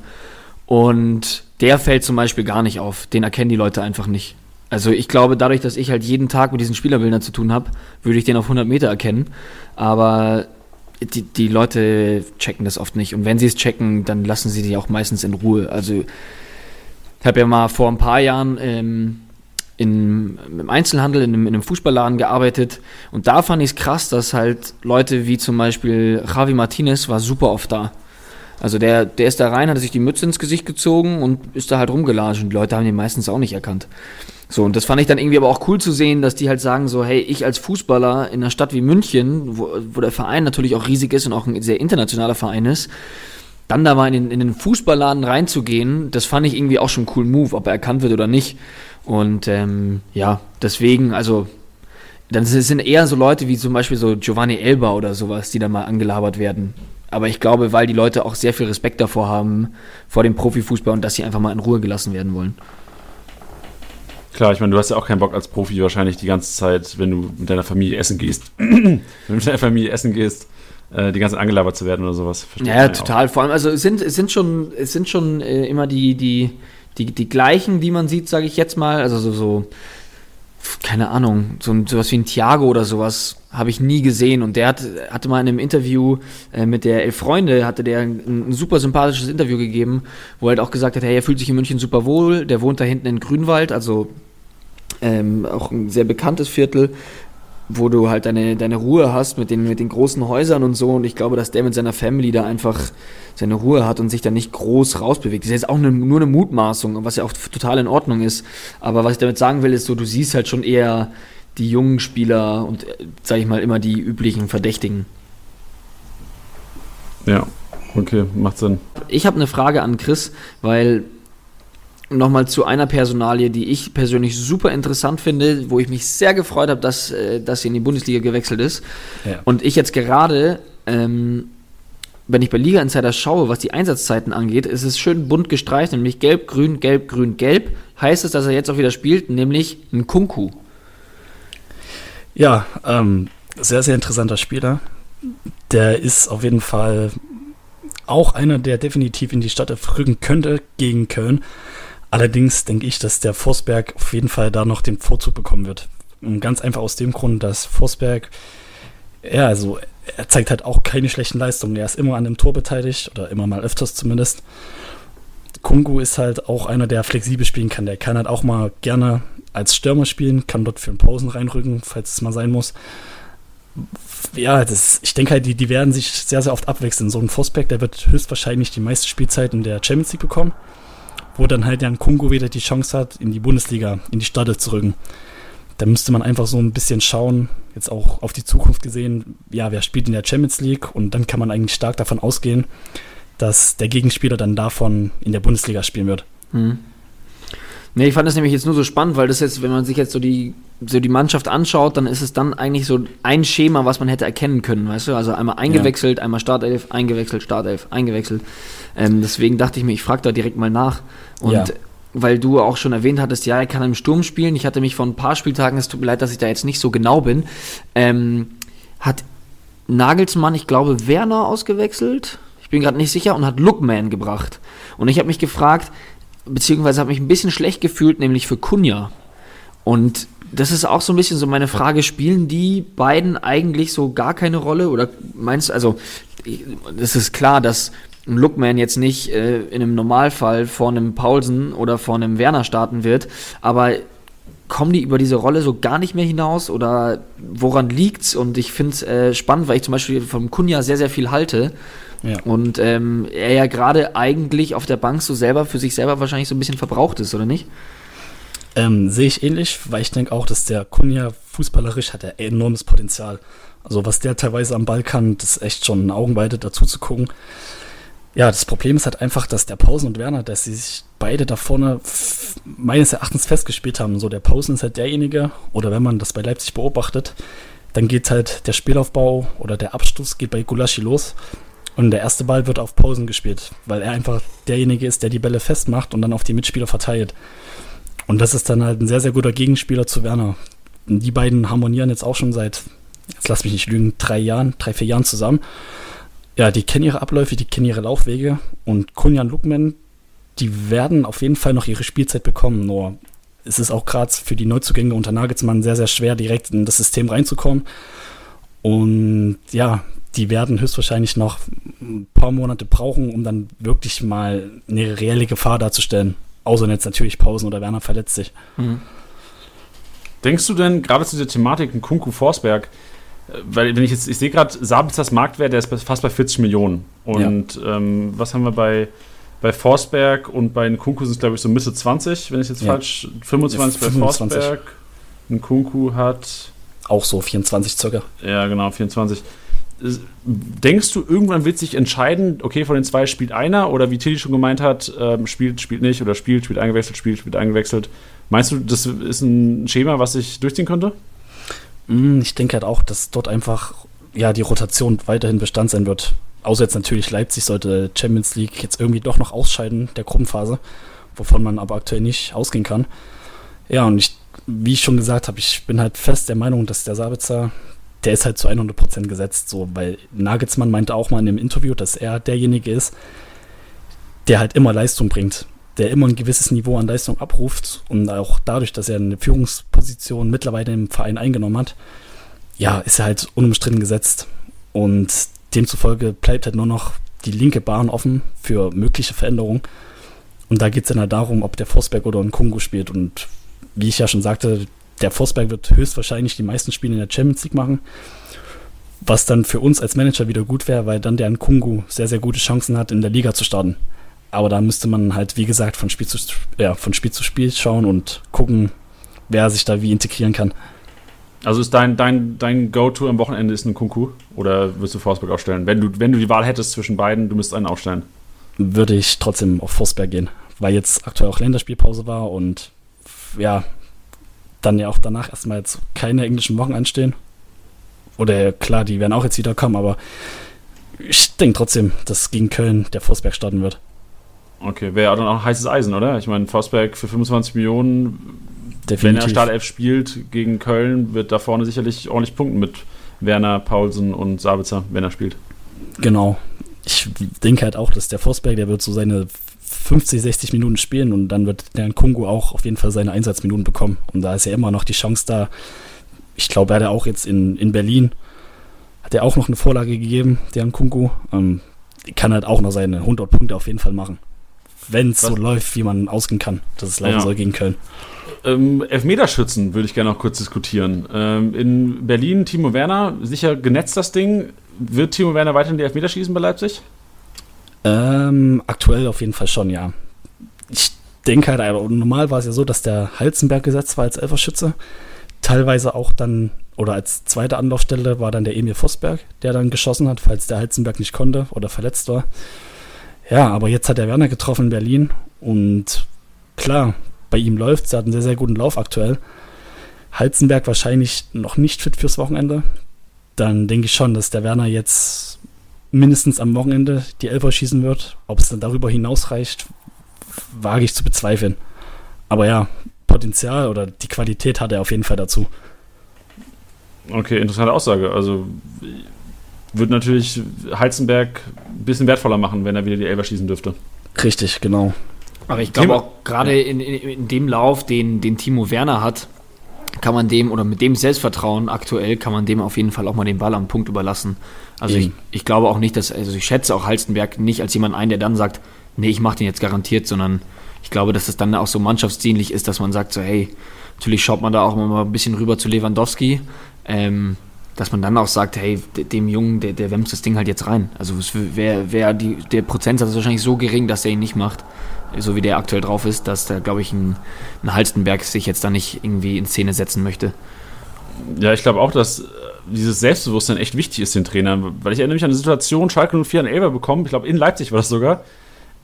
Und der fällt zum Beispiel gar nicht auf. Den erkennen die Leute einfach nicht. Also ich glaube, dadurch, dass ich halt jeden Tag mit diesen Spielerbildern zu tun habe, würde ich den auf 100 Meter erkennen. Aber die, die Leute checken das oft nicht. Und wenn sie es checken, dann lassen sie die auch meistens in Ruhe. Also ich habe ja mal vor ein paar Jahren ähm, in, im Einzelhandel, in einem, in einem, Fußballladen gearbeitet. Und da fand ich es krass, dass halt Leute wie zum Beispiel Javi Martinez war super oft da. Also der, der ist da rein, hat sich die Mütze ins Gesicht gezogen und ist da halt rumgelatscht. Und die Leute haben den meistens auch nicht erkannt. So, und das fand ich dann irgendwie aber auch cool zu sehen, dass die halt sagen so, hey, ich als Fußballer in einer Stadt wie München, wo, wo der Verein natürlich auch riesig ist und auch ein sehr internationaler Verein ist, dann da mal in den, in den Fußballladen reinzugehen, das fand ich irgendwie auch schon einen coolen Move, ob er erkannt wird oder nicht. Und ähm, ja, deswegen, also dann sind eher so Leute wie zum Beispiel so Giovanni Elba oder sowas, die dann mal angelabert werden. Aber ich glaube, weil die Leute auch sehr viel Respekt davor haben, vor dem Profifußball und dass sie einfach mal in Ruhe gelassen werden wollen. Klar, ich meine, du hast ja auch keinen Bock als Profi wahrscheinlich die ganze Zeit, wenn du mit deiner Familie essen gehst, wenn du mit deiner Familie essen gehst, äh, die ganze Zeit angelabert zu werden oder sowas. Versteht ja, total. Auch. Vor allem, also es sind, es sind schon, es sind schon äh, immer die, die, die, die gleichen, die man sieht, sage ich jetzt mal, also so, so keine Ahnung, so sowas wie ein Thiago oder sowas habe ich nie gesehen. Und der hat, hatte mal in einem Interview äh, mit der Elf Freunde, hatte der ein, ein, super sympathisches Interview gegeben, wo er halt auch gesagt hat, hey, er fühlt sich in München super wohl, der wohnt da hinten in Grünwald, also ähm, auch ein sehr bekanntes Viertel, wo du halt deine, deine Ruhe hast mit den, mit den großen Häusern und so. Und ich glaube, dass der mit seiner Family da einfach seine Ruhe hat und sich da nicht groß rausbewegt. Das ist jetzt auch eine, nur eine Mutmaßung, was ja auch total in Ordnung ist. Aber was ich damit sagen will, ist so, du siehst halt schon eher die jungen Spieler und, sag ich mal, immer die üblichen Verdächtigen. Ja, okay, macht Sinn. Ich habe eine Frage an Chris, weil nochmal zu einer Personalie, die ich persönlich super interessant finde, wo ich mich sehr gefreut habe, dass, äh, dass sie in die Bundesliga gewechselt ist. Ja. Und ich jetzt gerade, ähm, wenn ich bei Liga Insider schaue, was die Einsatzzeiten angeht, ist es schön bunt gestreicht, nämlich gelb, grün, gelb, grün, gelb. Heißt es, dass er jetzt auch wieder spielt, nämlich ein Kunku. Ja, ähm, sehr, sehr interessanter Spieler. Der ist auf jeden Fall auch einer, der definitiv in die Stadt rücken könnte gegen Köln. Allerdings denke ich, dass der Forsberg auf jeden Fall da noch den Vorzug bekommen wird. Und ganz einfach aus dem Grund, dass Forsberg, ja, also er zeigt halt auch keine schlechten Leistungen. Er ist immer an dem Tor beteiligt oder immer mal öfters zumindest. Kungu ist halt auch einer, der flexibel spielen kann. Der kann halt auch mal gerne als Stürmer spielen, kann dort für einen Pausen reinrücken, falls es mal sein muss. Ja, das, ich denke halt, die, die werden sich sehr, sehr oft abwechseln. So ein Forsberg, der wird höchstwahrscheinlich die meiste Spielzeit in der Champions League bekommen wo dann halt Jan Kungo wieder die Chance hat, in die Bundesliga, in die Stade zu rücken. Da müsste man einfach so ein bisschen schauen, jetzt auch auf die Zukunft gesehen, ja, wer spielt in der Champions League und dann kann man eigentlich stark davon ausgehen, dass der Gegenspieler dann davon in der Bundesliga spielen wird. Mhm. Nee, ich fand das nämlich jetzt nur so spannend, weil das jetzt, wenn man sich jetzt so die, so die Mannschaft anschaut, dann ist es dann eigentlich so ein Schema, was man hätte erkennen können, weißt du? Also einmal eingewechselt, ja. einmal Startelf, eingewechselt, Startelf, eingewechselt. Ähm, deswegen dachte ich mir, ich frage da direkt mal nach. Und ja. weil du auch schon erwähnt hattest, ja, er kann im Sturm spielen. Ich hatte mich vor ein paar Spieltagen, es tut mir leid, dass ich da jetzt nicht so genau bin, ähm, hat Nagelsmann, ich glaube, Werner ausgewechselt. Ich bin gerade nicht sicher und hat Lookman gebracht. Und ich habe mich gefragt, beziehungsweise habe mich ein bisschen schlecht gefühlt, nämlich für Kunja. Und das ist auch so ein bisschen so meine Frage, spielen die beiden eigentlich so gar keine Rolle? Oder meinst du, also, es ist klar, dass ein Lookman jetzt nicht äh, in einem Normalfall vor einem Paulsen oder vor einem Werner starten wird, aber kommen die über diese Rolle so gar nicht mehr hinaus oder woran liegt's? Und ich finde es äh, spannend, weil ich zum Beispiel vom Kunja sehr, sehr viel halte ja. Und ähm, er ja gerade eigentlich auf der Bank so selber für sich selber wahrscheinlich so ein bisschen verbraucht ist, oder nicht? Ähm, Sehe ich ähnlich, weil ich denke auch, dass der Kunja fußballerisch hat er enormes Potenzial. Also was der teilweise am Ball kann, das ist echt schon eine Augenweide dazu zu gucken. Ja, das Problem ist halt einfach, dass der Pausen und Werner, dass sie sich beide da vorne meines Erachtens festgespielt haben. So, der Pausen ist halt derjenige, oder wenn man das bei Leipzig beobachtet, dann geht halt der Spielaufbau oder der Abstoß geht bei Gulaschi los. Und der erste Ball wird auf Pausen gespielt, weil er einfach derjenige ist, der die Bälle festmacht und dann auf die Mitspieler verteilt. Und das ist dann halt ein sehr, sehr guter Gegenspieler zu Werner. Und die beiden harmonieren jetzt auch schon seit, jetzt lass mich nicht lügen, drei Jahren, drei, vier Jahren zusammen. Ja, die kennen ihre Abläufe, die kennen ihre Laufwege und Kunjan Lukman, die werden auf jeden Fall noch ihre Spielzeit bekommen. Nur es ist auch gerade für die Neuzugänge unter Nagelsmann sehr, sehr schwer, direkt in das System reinzukommen. Und ja, die werden höchstwahrscheinlich noch ein paar Monate brauchen, um dann wirklich mal eine reelle Gefahr darzustellen. Außer jetzt natürlich Pausen oder Werner verletzt sich. Mhm. Denkst du denn gerade zu dieser Thematik in Kunku Forsberg, äh, weil wenn ich jetzt, ich sehe gerade, Sabitzers Marktwert, der ist fast bei 40 Millionen. Und ja. ähm, was haben wir bei, bei Forsberg und bei Kunku sind es, glaube ich, so Mitte 20, wenn ich jetzt ja. falsch, 25 ja, bei 25. Forsberg. Ein Kunku hat. Auch so 24 circa. Ja, genau, 24 denkst du, irgendwann wird sich entscheiden, okay, von den zwei spielt einer oder wie Tilly schon gemeint hat, ähm, spielt, spielt nicht oder spielt, spielt eingewechselt, spielt, spielt eingewechselt. Meinst du, das ist ein Schema, was sich durchziehen könnte? Mm, ich denke halt auch, dass dort einfach ja die Rotation weiterhin Bestand sein wird. Außer jetzt natürlich Leipzig sollte Champions League jetzt irgendwie doch noch ausscheiden, der Gruppenphase, wovon man aber aktuell nicht ausgehen kann. Ja, und ich, wie ich schon gesagt habe, ich bin halt fest der Meinung, dass der Sabitzer der ist halt zu 100% gesetzt, so, weil Nagelsmann meinte auch mal in dem Interview, dass er derjenige ist, der halt immer Leistung bringt. der immer ein gewisses Niveau an Leistung abruft und auch dadurch, dass er eine Führungsposition mittlerweile im Verein eingenommen hat, ja, ist er halt unumstritten gesetzt. Und demzufolge bleibt halt nur noch die linke Bahn offen für mögliche Veränderungen. Und da geht es dann halt darum, ob der Forsberg oder ein Kungu spielt. Und wie ich ja schon sagte, der Forsberg wird höchstwahrscheinlich die meisten Spiele in der Champions League machen. Was dann für uns als Manager wieder gut wäre, weil dann der Kungu sehr, sehr gute Chancen hat, in der Liga zu starten. Aber da müsste man halt, wie gesagt, von Spiel zu, ja, von Spiel, zu Spiel schauen und gucken, wer sich da wie integrieren kann. Also ist dein, dein, dein Go-To am Wochenende ist ein Kunku? Oder wirst du Forsberg aufstellen? Wenn du, wenn du die Wahl hättest zwischen beiden, du müsstest einen aufstellen. Würde ich trotzdem auf Forsberg gehen, weil jetzt aktuell auch Länderspielpause war und ja, dann ja auch danach erstmal jetzt keine englischen Wochen anstehen. Oder klar, die werden auch jetzt wieder kommen, aber ich denke trotzdem, dass gegen Köln der Forsberg starten wird. Okay, wäre dann auch ein heißes Eisen, oder? Ich meine, Forsberg für 25 Millionen, Definitiv. wenn er Startelf spielt gegen Köln, wird da vorne sicherlich ordentlich punkten mit Werner, Paulsen und Sabitzer, wenn er spielt. Genau. Ich denke halt auch, dass der Forsberg, der wird so seine 50, 60 Minuten spielen und dann wird der Kungu auch auf jeden Fall seine Einsatzminuten bekommen. Und da ist ja immer noch die Chance da. Ich glaube, er hat auch jetzt in, in Berlin, hat er auch noch eine Vorlage gegeben, der Kungu. Ähm, kann halt auch noch seine 100 Punkte auf jeden Fall machen wenn es so läuft, wie man ausgehen kann, dass es laufen ja. soll gegen Köln. Ähm, Elfmeterschützen würde ich gerne noch kurz diskutieren. Ähm, in Berlin, Timo Werner, sicher genetzt das Ding. Wird Timo Werner weiterhin die Elfmeter schießen bei Leipzig? Ähm, aktuell auf jeden Fall schon, ja. Ich denke halt, normal war es ja so, dass der Halzenberg gesetzt war als Elferschütze. Teilweise auch dann, oder als zweite Anlaufstelle war dann der Emil Vosberg, der dann geschossen hat, falls der Halzenberg nicht konnte oder verletzt war. Ja, aber jetzt hat der Werner getroffen in Berlin und klar, bei ihm läuft Er hat einen sehr, sehr guten Lauf aktuell. Halzenberg wahrscheinlich noch nicht fit fürs Wochenende. Dann denke ich schon, dass der Werner jetzt mindestens am Wochenende die Elfer schießen wird. Ob es dann darüber hinaus reicht, wage ich zu bezweifeln. Aber ja, Potenzial oder die Qualität hat er auf jeden Fall dazu. Okay, interessante Aussage. Also wird natürlich Heizenberg ein bisschen wertvoller machen, wenn er wieder die Elber schießen dürfte. Richtig, genau. Aber ich glaube auch gerade in, in, in, dem Lauf, den, den Timo Werner hat, kann man dem oder mit dem Selbstvertrauen aktuell kann man dem auf jeden Fall auch mal den Ball am Punkt überlassen. Also ich, ich glaube auch nicht, dass, also ich schätze auch Halstenberg nicht als jemand ein, der dann sagt, nee, ich mache den jetzt garantiert, sondern ich glaube, dass es dann auch so mannschaftsdienlich ist, dass man sagt so, hey, natürlich schaut man da auch mal ein bisschen rüber zu Lewandowski, ähm, dass man dann auch sagt, hey, dem Jungen, der, der wämst das Ding halt jetzt rein. Also wäre wär der Prozentsatz wahrscheinlich so gering, dass er ihn nicht macht, so wie der aktuell drauf ist, dass da, glaube ich, ein, ein Halstenberg sich jetzt da nicht irgendwie in Szene setzen möchte. Ja, ich glaube auch, dass äh, dieses Selbstbewusstsein echt wichtig ist den Trainern, weil ich erinnere mich an eine Situation, Schalke 04 an Elber bekommen, ich glaube in Leipzig war das sogar,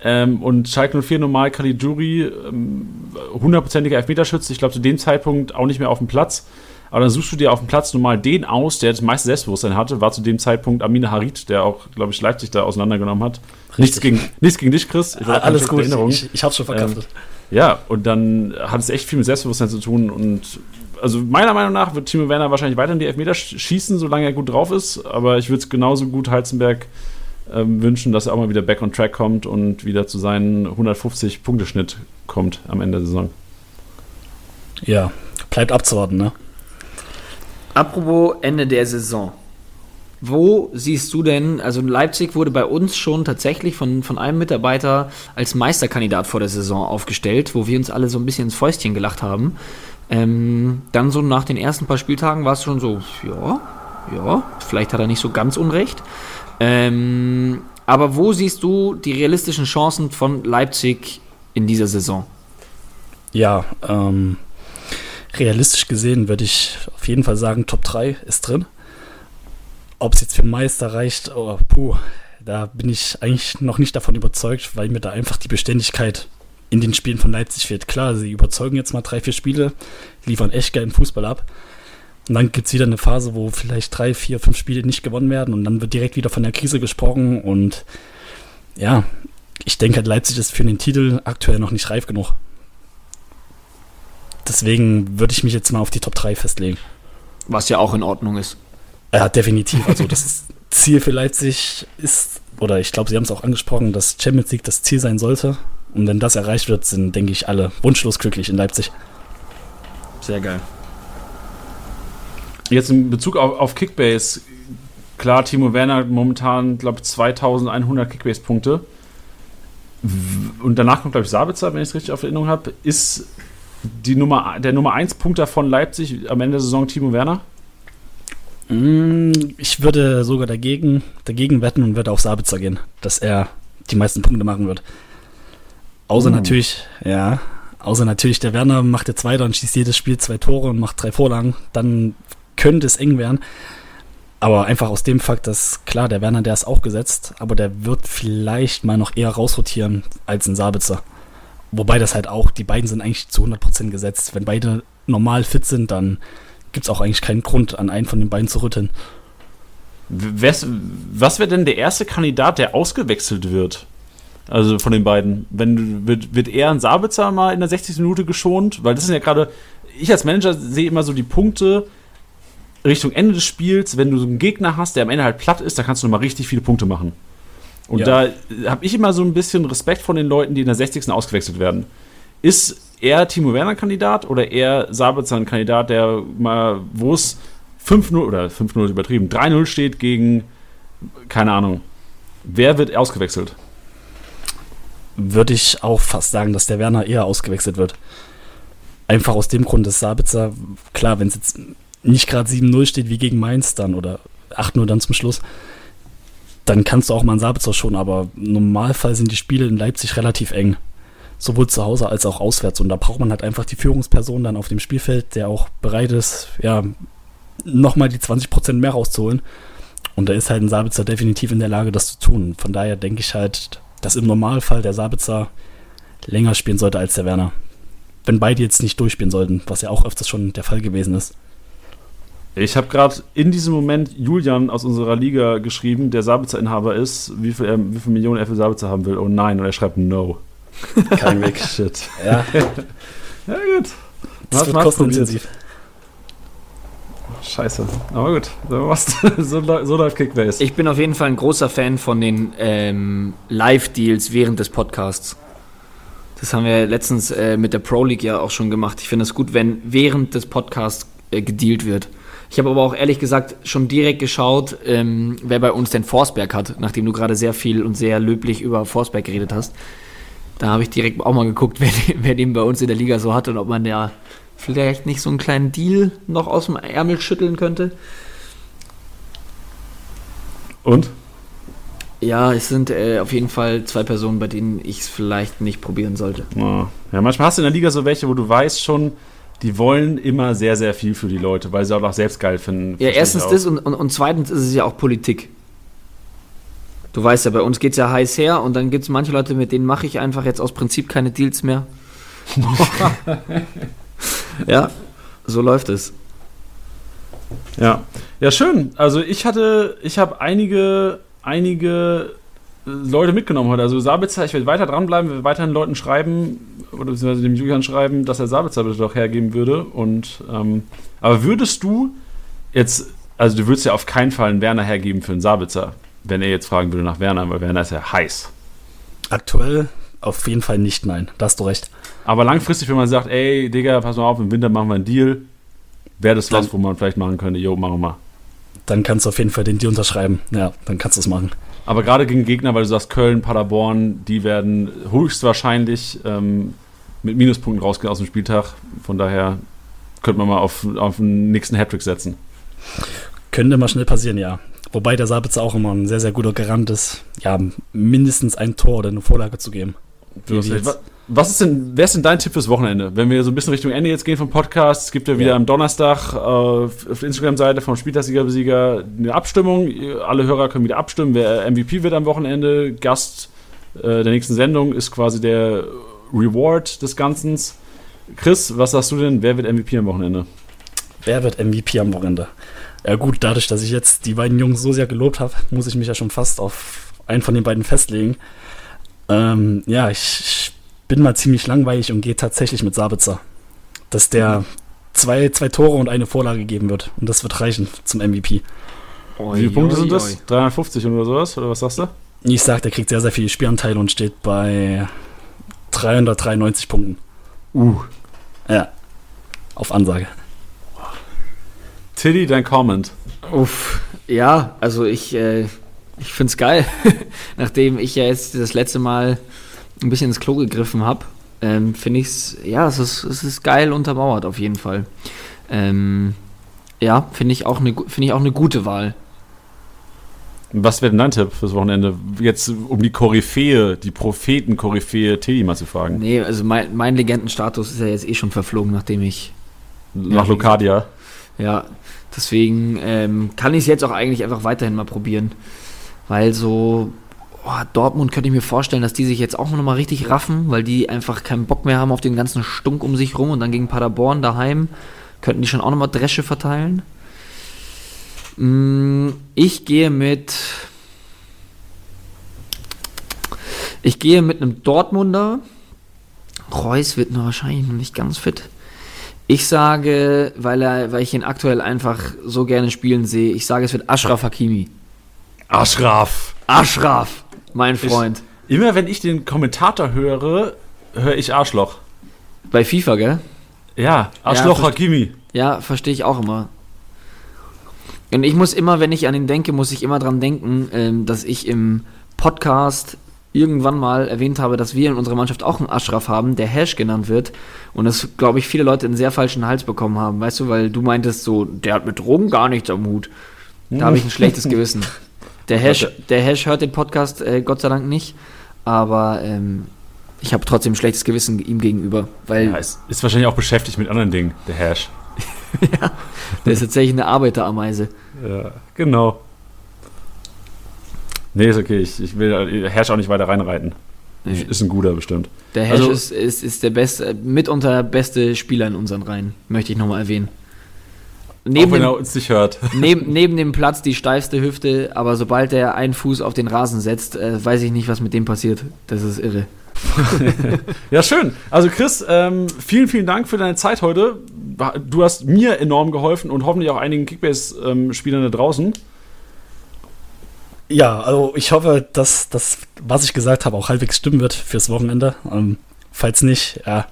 ähm, und Schalke 04 normal Caligiuri, ähm, hundertprozentiger Elfmeterschütze, ich glaube zu dem Zeitpunkt auch nicht mehr auf dem Platz aber dann suchst du dir auf dem Platz normal den aus, der das meiste Selbstbewusstsein hatte. War zu dem Zeitpunkt Amine Harit, der auch, glaube ich, Leipzig da auseinandergenommen hat. Nichts gegen, nichts gegen dich, Chris. Alles gut, Erinnerung. ich, ich hab's schon verkauft. Ähm, ja, und dann hat es echt viel mit Selbstbewusstsein zu tun und also meiner Meinung nach wird Timo Werner wahrscheinlich weiterhin die Elfmeter schießen, solange er gut drauf ist. Aber ich würde es genauso gut Heizenberg ähm, wünschen, dass er auch mal wieder back on track kommt und wieder zu seinem 150-Punkteschnitt kommt am Ende der Saison. Ja, bleibt abzuwarten, ne? Apropos Ende der Saison. Wo siehst du denn, also Leipzig wurde bei uns schon tatsächlich von, von einem Mitarbeiter als Meisterkandidat vor der Saison aufgestellt, wo wir uns alle so ein bisschen ins Fäustchen gelacht haben. Ähm, dann so nach den ersten paar Spieltagen war es schon so, ja, ja, vielleicht hat er nicht so ganz unrecht. Ähm, aber wo siehst du die realistischen Chancen von Leipzig in dieser Saison? Ja, ähm, realistisch gesehen würde ich auf jeden Fall sagen, Top 3 ist drin. Ob es jetzt für Meister reicht, oh, puh, da bin ich eigentlich noch nicht davon überzeugt, weil mir da einfach die Beständigkeit in den Spielen von Leipzig fehlt. Klar, sie überzeugen jetzt mal drei, vier Spiele, liefern echt geilen Fußball ab. Und dann gibt es wieder eine Phase, wo vielleicht drei, vier, fünf Spiele nicht gewonnen werden und dann wird direkt wieder von der Krise gesprochen. Und ja, ich denke, Leipzig ist für den Titel aktuell noch nicht reif genug. Deswegen würde ich mich jetzt mal auf die Top 3 festlegen. Was ja auch in Ordnung ist. Ja, definitiv. Also das Ziel für Leipzig ist, oder ich glaube, Sie haben es auch angesprochen, dass Champions League das Ziel sein sollte. Und wenn das erreicht wird, sind, denke ich, alle wunschlos glücklich in Leipzig. Sehr geil. Jetzt in Bezug auf, auf Kickbase, klar, Timo Werner momentan, glaube ich, 2100 Kickbase-Punkte. Und danach kommt, glaube ich, Sabitzer, wenn ich es richtig auf Erinnerung habe. Ist die Nummer, der Nummer 1 Punkter von Leipzig am Ende der Saison Timo Werner? Mm, Ich würde sogar dagegen, dagegen wetten und würde auf Sabitzer gehen, dass er die meisten Punkte machen wird. Außer Oh. natürlich, ja, außer natürlich der Werner macht jetzt weiter und schießt jedes Spiel zwei Tore und macht drei Vorlagen, dann könnte es eng werden. Aber einfach aus dem Fakt, dass klar, der Werner, der ist auch gesetzt, aber der wird vielleicht mal noch eher rausrotieren als ein Sabitzer. Wobei das halt auch, die beiden sind eigentlich zu 100% gesetzt. Wenn beide normal fit sind, dann gibt es auch eigentlich keinen Grund, an einen von den beiden zu rütteln. Wes, was wäre denn der erste Kandidat, der ausgewechselt wird? Also von den beiden. Wenn, wird, wird eher ein Sabitzer mal in der 60. Minute geschont? Weil das sind ja gerade, ich als Manager sehe immer so die Punkte Richtung Ende des Spiels, wenn du so einen Gegner hast, der am Ende halt platt ist, da kannst du nochmal richtig viele Punkte machen. Und Ja. da habe ich immer so ein bisschen Respekt von den Leuten, die in der 60. ausgewechselt werden. Ist eher Timo Werner Kandidat oder eher Sabitzer ein Kandidat, der mal, wo es 5-0 oder 5-0 ist übertrieben, 3-0 steht gegen, keine Ahnung, wer wird ausgewechselt? würde ich auch fast sagen, dass der Werner eher ausgewechselt wird. Einfach aus dem Grund, dass Sabitzer, klar, wenn es jetzt nicht gerade 7-0 steht wie gegen Mainz dann oder 8-0 dann zum Schluss, dann kannst du auch mal einen Sabitzer schon, aber im Normalfall sind die Spiele in Leipzig relativ eng. Sowohl zu Hause als auch auswärts. Und da braucht man halt einfach die Führungsperson dann auf dem Spielfeld, der auch bereit ist, ja, nochmal die 20% mehr rauszuholen. Und da ist halt ein Sabitzer definitiv in der Lage, das zu tun. Von daher denke ich halt, dass im Normalfall der Sabitzer länger spielen sollte als der Werner. Wenn beide jetzt nicht durchspielen sollten, was ja auch öfters schon der Fall gewesen ist. Ich habe gerade in diesem Moment Julian aus unserer Liga geschrieben, der Sabitzer-Inhaber ist, wie viel, er, wie viel Millionen er für Sabitzer haben will. Oh nein, und er schreibt No. Kein Weg. Shit. Ja, Ja, gut. das Hast wird kostenintensiv. Scheiße. Aber gut. So, so läuft Kickbase. Ich bin auf jeden Fall ein großer Fan von den ähm, Live-Deals während des Podcasts. Das haben wir letztens äh, mit der Pro League ja auch schon gemacht. Ich finde es gut, wenn während des Podcasts äh, gedealt wird. Ich habe aber auch ehrlich gesagt schon direkt geschaut, ähm, wer bei uns den Forsberg hat, nachdem du gerade sehr viel und sehr löblich über Forsberg geredet hast. Da habe ich direkt auch mal geguckt, wer, wer den bei uns in der Liga so hat und ob man ja vielleicht nicht so einen kleinen Deal noch aus dem Ärmel schütteln könnte. Und? Ja, es sind äh, auf jeden Fall zwei Personen, bei denen ich es vielleicht nicht probieren sollte. Ja. ja, manchmal hast du in der Liga so welche, wo du weißt schon, die wollen immer sehr, sehr viel für die Leute, weil sie auch noch selbst geil finden. Ja, erstens das und, und, und zweitens ist es ja auch Politik. Du weißt ja, bei uns geht es ja heiß her und dann gibt es manche Leute, mit denen mache ich einfach jetzt aus Prinzip keine Deals mehr. ja, so läuft es. Ja. Ja, schön. Also ich hatte, ich habe einige, einige Leute mitgenommen heute. Also Sabitzer, ich werde weiter dranbleiben, werde weiterhin Leuten schreiben, oder beziehungsweise dem Julian schreiben, dass er Sabitzer bitte doch hergeben würde. Und ähm, aber würdest du jetzt, also du würdest ja auf keinen Fall einen Werner hergeben für einen Sabitzer, wenn er jetzt fragen würde nach Werner, weil Werner ist ja heiß. Aktuell auf jeden Fall nicht, nein. Da hast du recht. Aber langfristig, wenn man sagt, ey, Digga, pass mal auf, im Winter machen wir einen Deal, wäre das was, wo man vielleicht machen könnte, jo, machen wir mal. Dann kannst du auf jeden Fall den Deal unterschreiben. Ja, dann kannst du es machen. Aber gerade gegen Gegner, weil du sagst, Köln, Paderborn, die werden höchstwahrscheinlich ähm, mit Minuspunkten rausgehen aus dem Spieltag. Von daher könnte man mal auf, auf den nächsten Hattrick setzen. Könnte mal schnell passieren, ja. Wobei der Sabitzer auch immer ein sehr, sehr guter Garant ist, ja, mindestens ein Tor oder eine Vorlage zu geben. Du hast recht. Was ist denn, wer ist denn dein Tipp fürs Wochenende? Wenn wir so ein bisschen Richtung Ende jetzt gehen vom Podcast, es gibt ja wieder Ja. am Donnerstag äh, auf der Instagram-Seite vom Spieltagssieger-Besieger eine Abstimmung. Alle Hörer können wieder abstimmen, wer MVP wird am Wochenende. Gast äh, der nächsten Sendung ist quasi der Reward des Ganzen. Chris, was sagst du denn? Wer wird MVP am Wochenende? Wer wird MVP am Wochenende? Ja gut, dadurch, dass ich jetzt die beiden Jungs so sehr gelobt habe, muss ich mich ja schon fast auf einen von den beiden festlegen. Ähm, ja, ich bin mal ziemlich langweilig und gehe tatsächlich mit Sabitzer. Dass der zwei, zwei Tore und eine Vorlage geben wird. Und das wird reichen zum MVP. Wie viele Punkte sind das? 350 oder sowas? Oder was sagst du? Ich sag, der kriegt sehr, sehr viele Spielanteile und steht bei 393 Punkten. Uh. Ja. Auf Ansage. Tilly, dein Comment. Uff, ja, also ich, äh, ich finde es geil, nachdem ich ja jetzt das letzte Mal ein bisschen ins Klo gegriffen habe, ähm, finde ich es, ja, es ist, es ist geil untermauert auf jeden Fall. Ähm, ja, finde ich, auch eine- finde ich auch eine gute Wahl. Was wäre denn dein Tipp fürs Wochenende? Jetzt um die Koryphäe, die Propheten-Koryphäe Tilly mal zu fragen. Nee, also mein, mein Legendenstatus ist ja jetzt eh schon verflogen, nachdem ich Nach Locadia. Ja, deswegen ähm, kann ich es jetzt auch eigentlich einfach weiterhin mal probieren. Weil so, oh, Dortmund könnte ich mir vorstellen, dass die sich jetzt auch noch mal richtig raffen, weil die einfach keinen Bock mehr haben auf den ganzen Stunk um sich rum und dann gegen Paderborn daheim könnten die schon auch noch mal Dresche verteilen. Mm, Ich gehe mit. Ich gehe mit einem Dortmunder. Reus wird noch wahrscheinlich noch nicht ganz fit. Ich sage, weil, er, weil ich ihn aktuell einfach so gerne spielen sehe, ich sage, es wird Ashraf Hakimi. Aschraf. Ashraf, mein Freund. Immer wenn ich den Kommentator höre, höre ich Arschloch. Bei FIFA, gell? Ja, Arschloch verste- Hakimi. Ja, verstehe ich auch immer. Und ich muss immer, wenn ich an ihn denke, muss ich immer dran denken, ähm, dass ich im Podcast irgendwann mal erwähnt habe, dass wir in unserer Mannschaft auch einen Ashraf haben, der Hash genannt wird. Und das, glaube ich, viele Leute einen sehr falschen Hals bekommen haben, weißt du, weil du meintest so, der hat mit Drogen gar nichts am Hut. Da habe ich ein schlechtes Gewissen. Der Hash, der Hash hört den Podcast äh, Gott sei Dank nicht, aber ähm, ich habe trotzdem ein schlechtes Gewissen ihm gegenüber, weil Ja, ist, ist wahrscheinlich auch beschäftigt mit anderen Dingen, der Hash. der ist tatsächlich eine Arbeiterameise. Ja, genau. Nee, ist okay. Ich, ich will Hash auch nicht weiter reinreiten. Nee. Ist ein guter bestimmt. Der Hash Also- ist, ist, ist der beste, mitunter beste Spieler in unseren Reihen, möchte ich nochmal erwähnen. Auch Neben wenn dem, er uns nicht hört. neben, neben dem Platz die steifste Hüfte, aber sobald er einen Fuß auf den Rasen setzt, äh, weiß ich nicht, was mit dem passiert. Das ist irre. Ja, schön. Also Chris, ähm, vielen, vielen Dank für deine Zeit heute. Du hast mir enorm geholfen und hoffentlich auch einigen Kickbase-Spielern da draußen. Ja, also ich hoffe, dass das, was ich gesagt habe, auch halbwegs stimmen wird fürs Wochenende. Ähm, falls nicht, ja,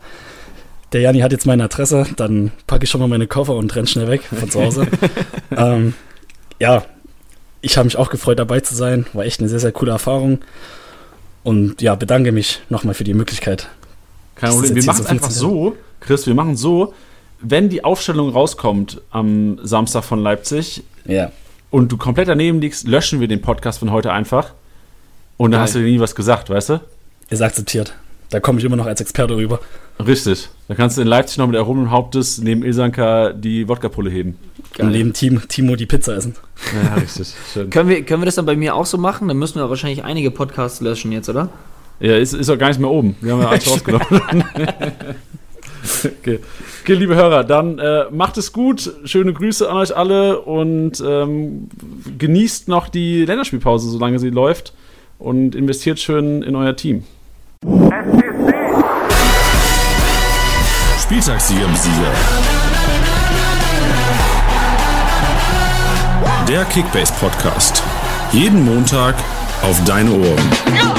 der Jani hat jetzt meine Adresse, dann packe ich schon mal meine Koffer und renn schnell weg von zu Hause. ähm, ja, ich habe mich auch gefreut, dabei zu sein. War echt eine sehr, sehr coole Erfahrung. Und ja, bedanke mich nochmal für die Möglichkeit. Kein Problem. Wir machen es einfach 15 so, Chris, wir machen so, wenn die Aufstellung rauskommt am Samstag von Leipzig Ja. und du komplett daneben liegst, löschen wir den Podcast von heute einfach. Und dann Geil. hast du dir nie was gesagt, weißt du? Ist akzeptiert. Da komme ich immer noch als Experte rüber. Richtig. Dann kannst du in Leipzig noch mit erhobenem Hauptes neben Ilsanka die Wodkapulle heben. Und neben Team, Timo die Pizza essen. Ja, richtig. Schön. Können wir, können wir das dann bei mir auch so machen? Dann müssen wir wahrscheinlich einige Podcasts löschen jetzt, oder? Ja, ist, ist auch gar nicht mehr oben. Wir haben ja alles rausgenommen. okay. okay, liebe Hörer, dann äh, macht es gut. Schöne Grüße an euch alle und ähm, genießt noch die Länderspielpause, solange sie läuft. Und investiert schön in euer Team. Spieltagssieger Sieger. Der Kickbase Podcast. Jeden Montag auf deine Ohren.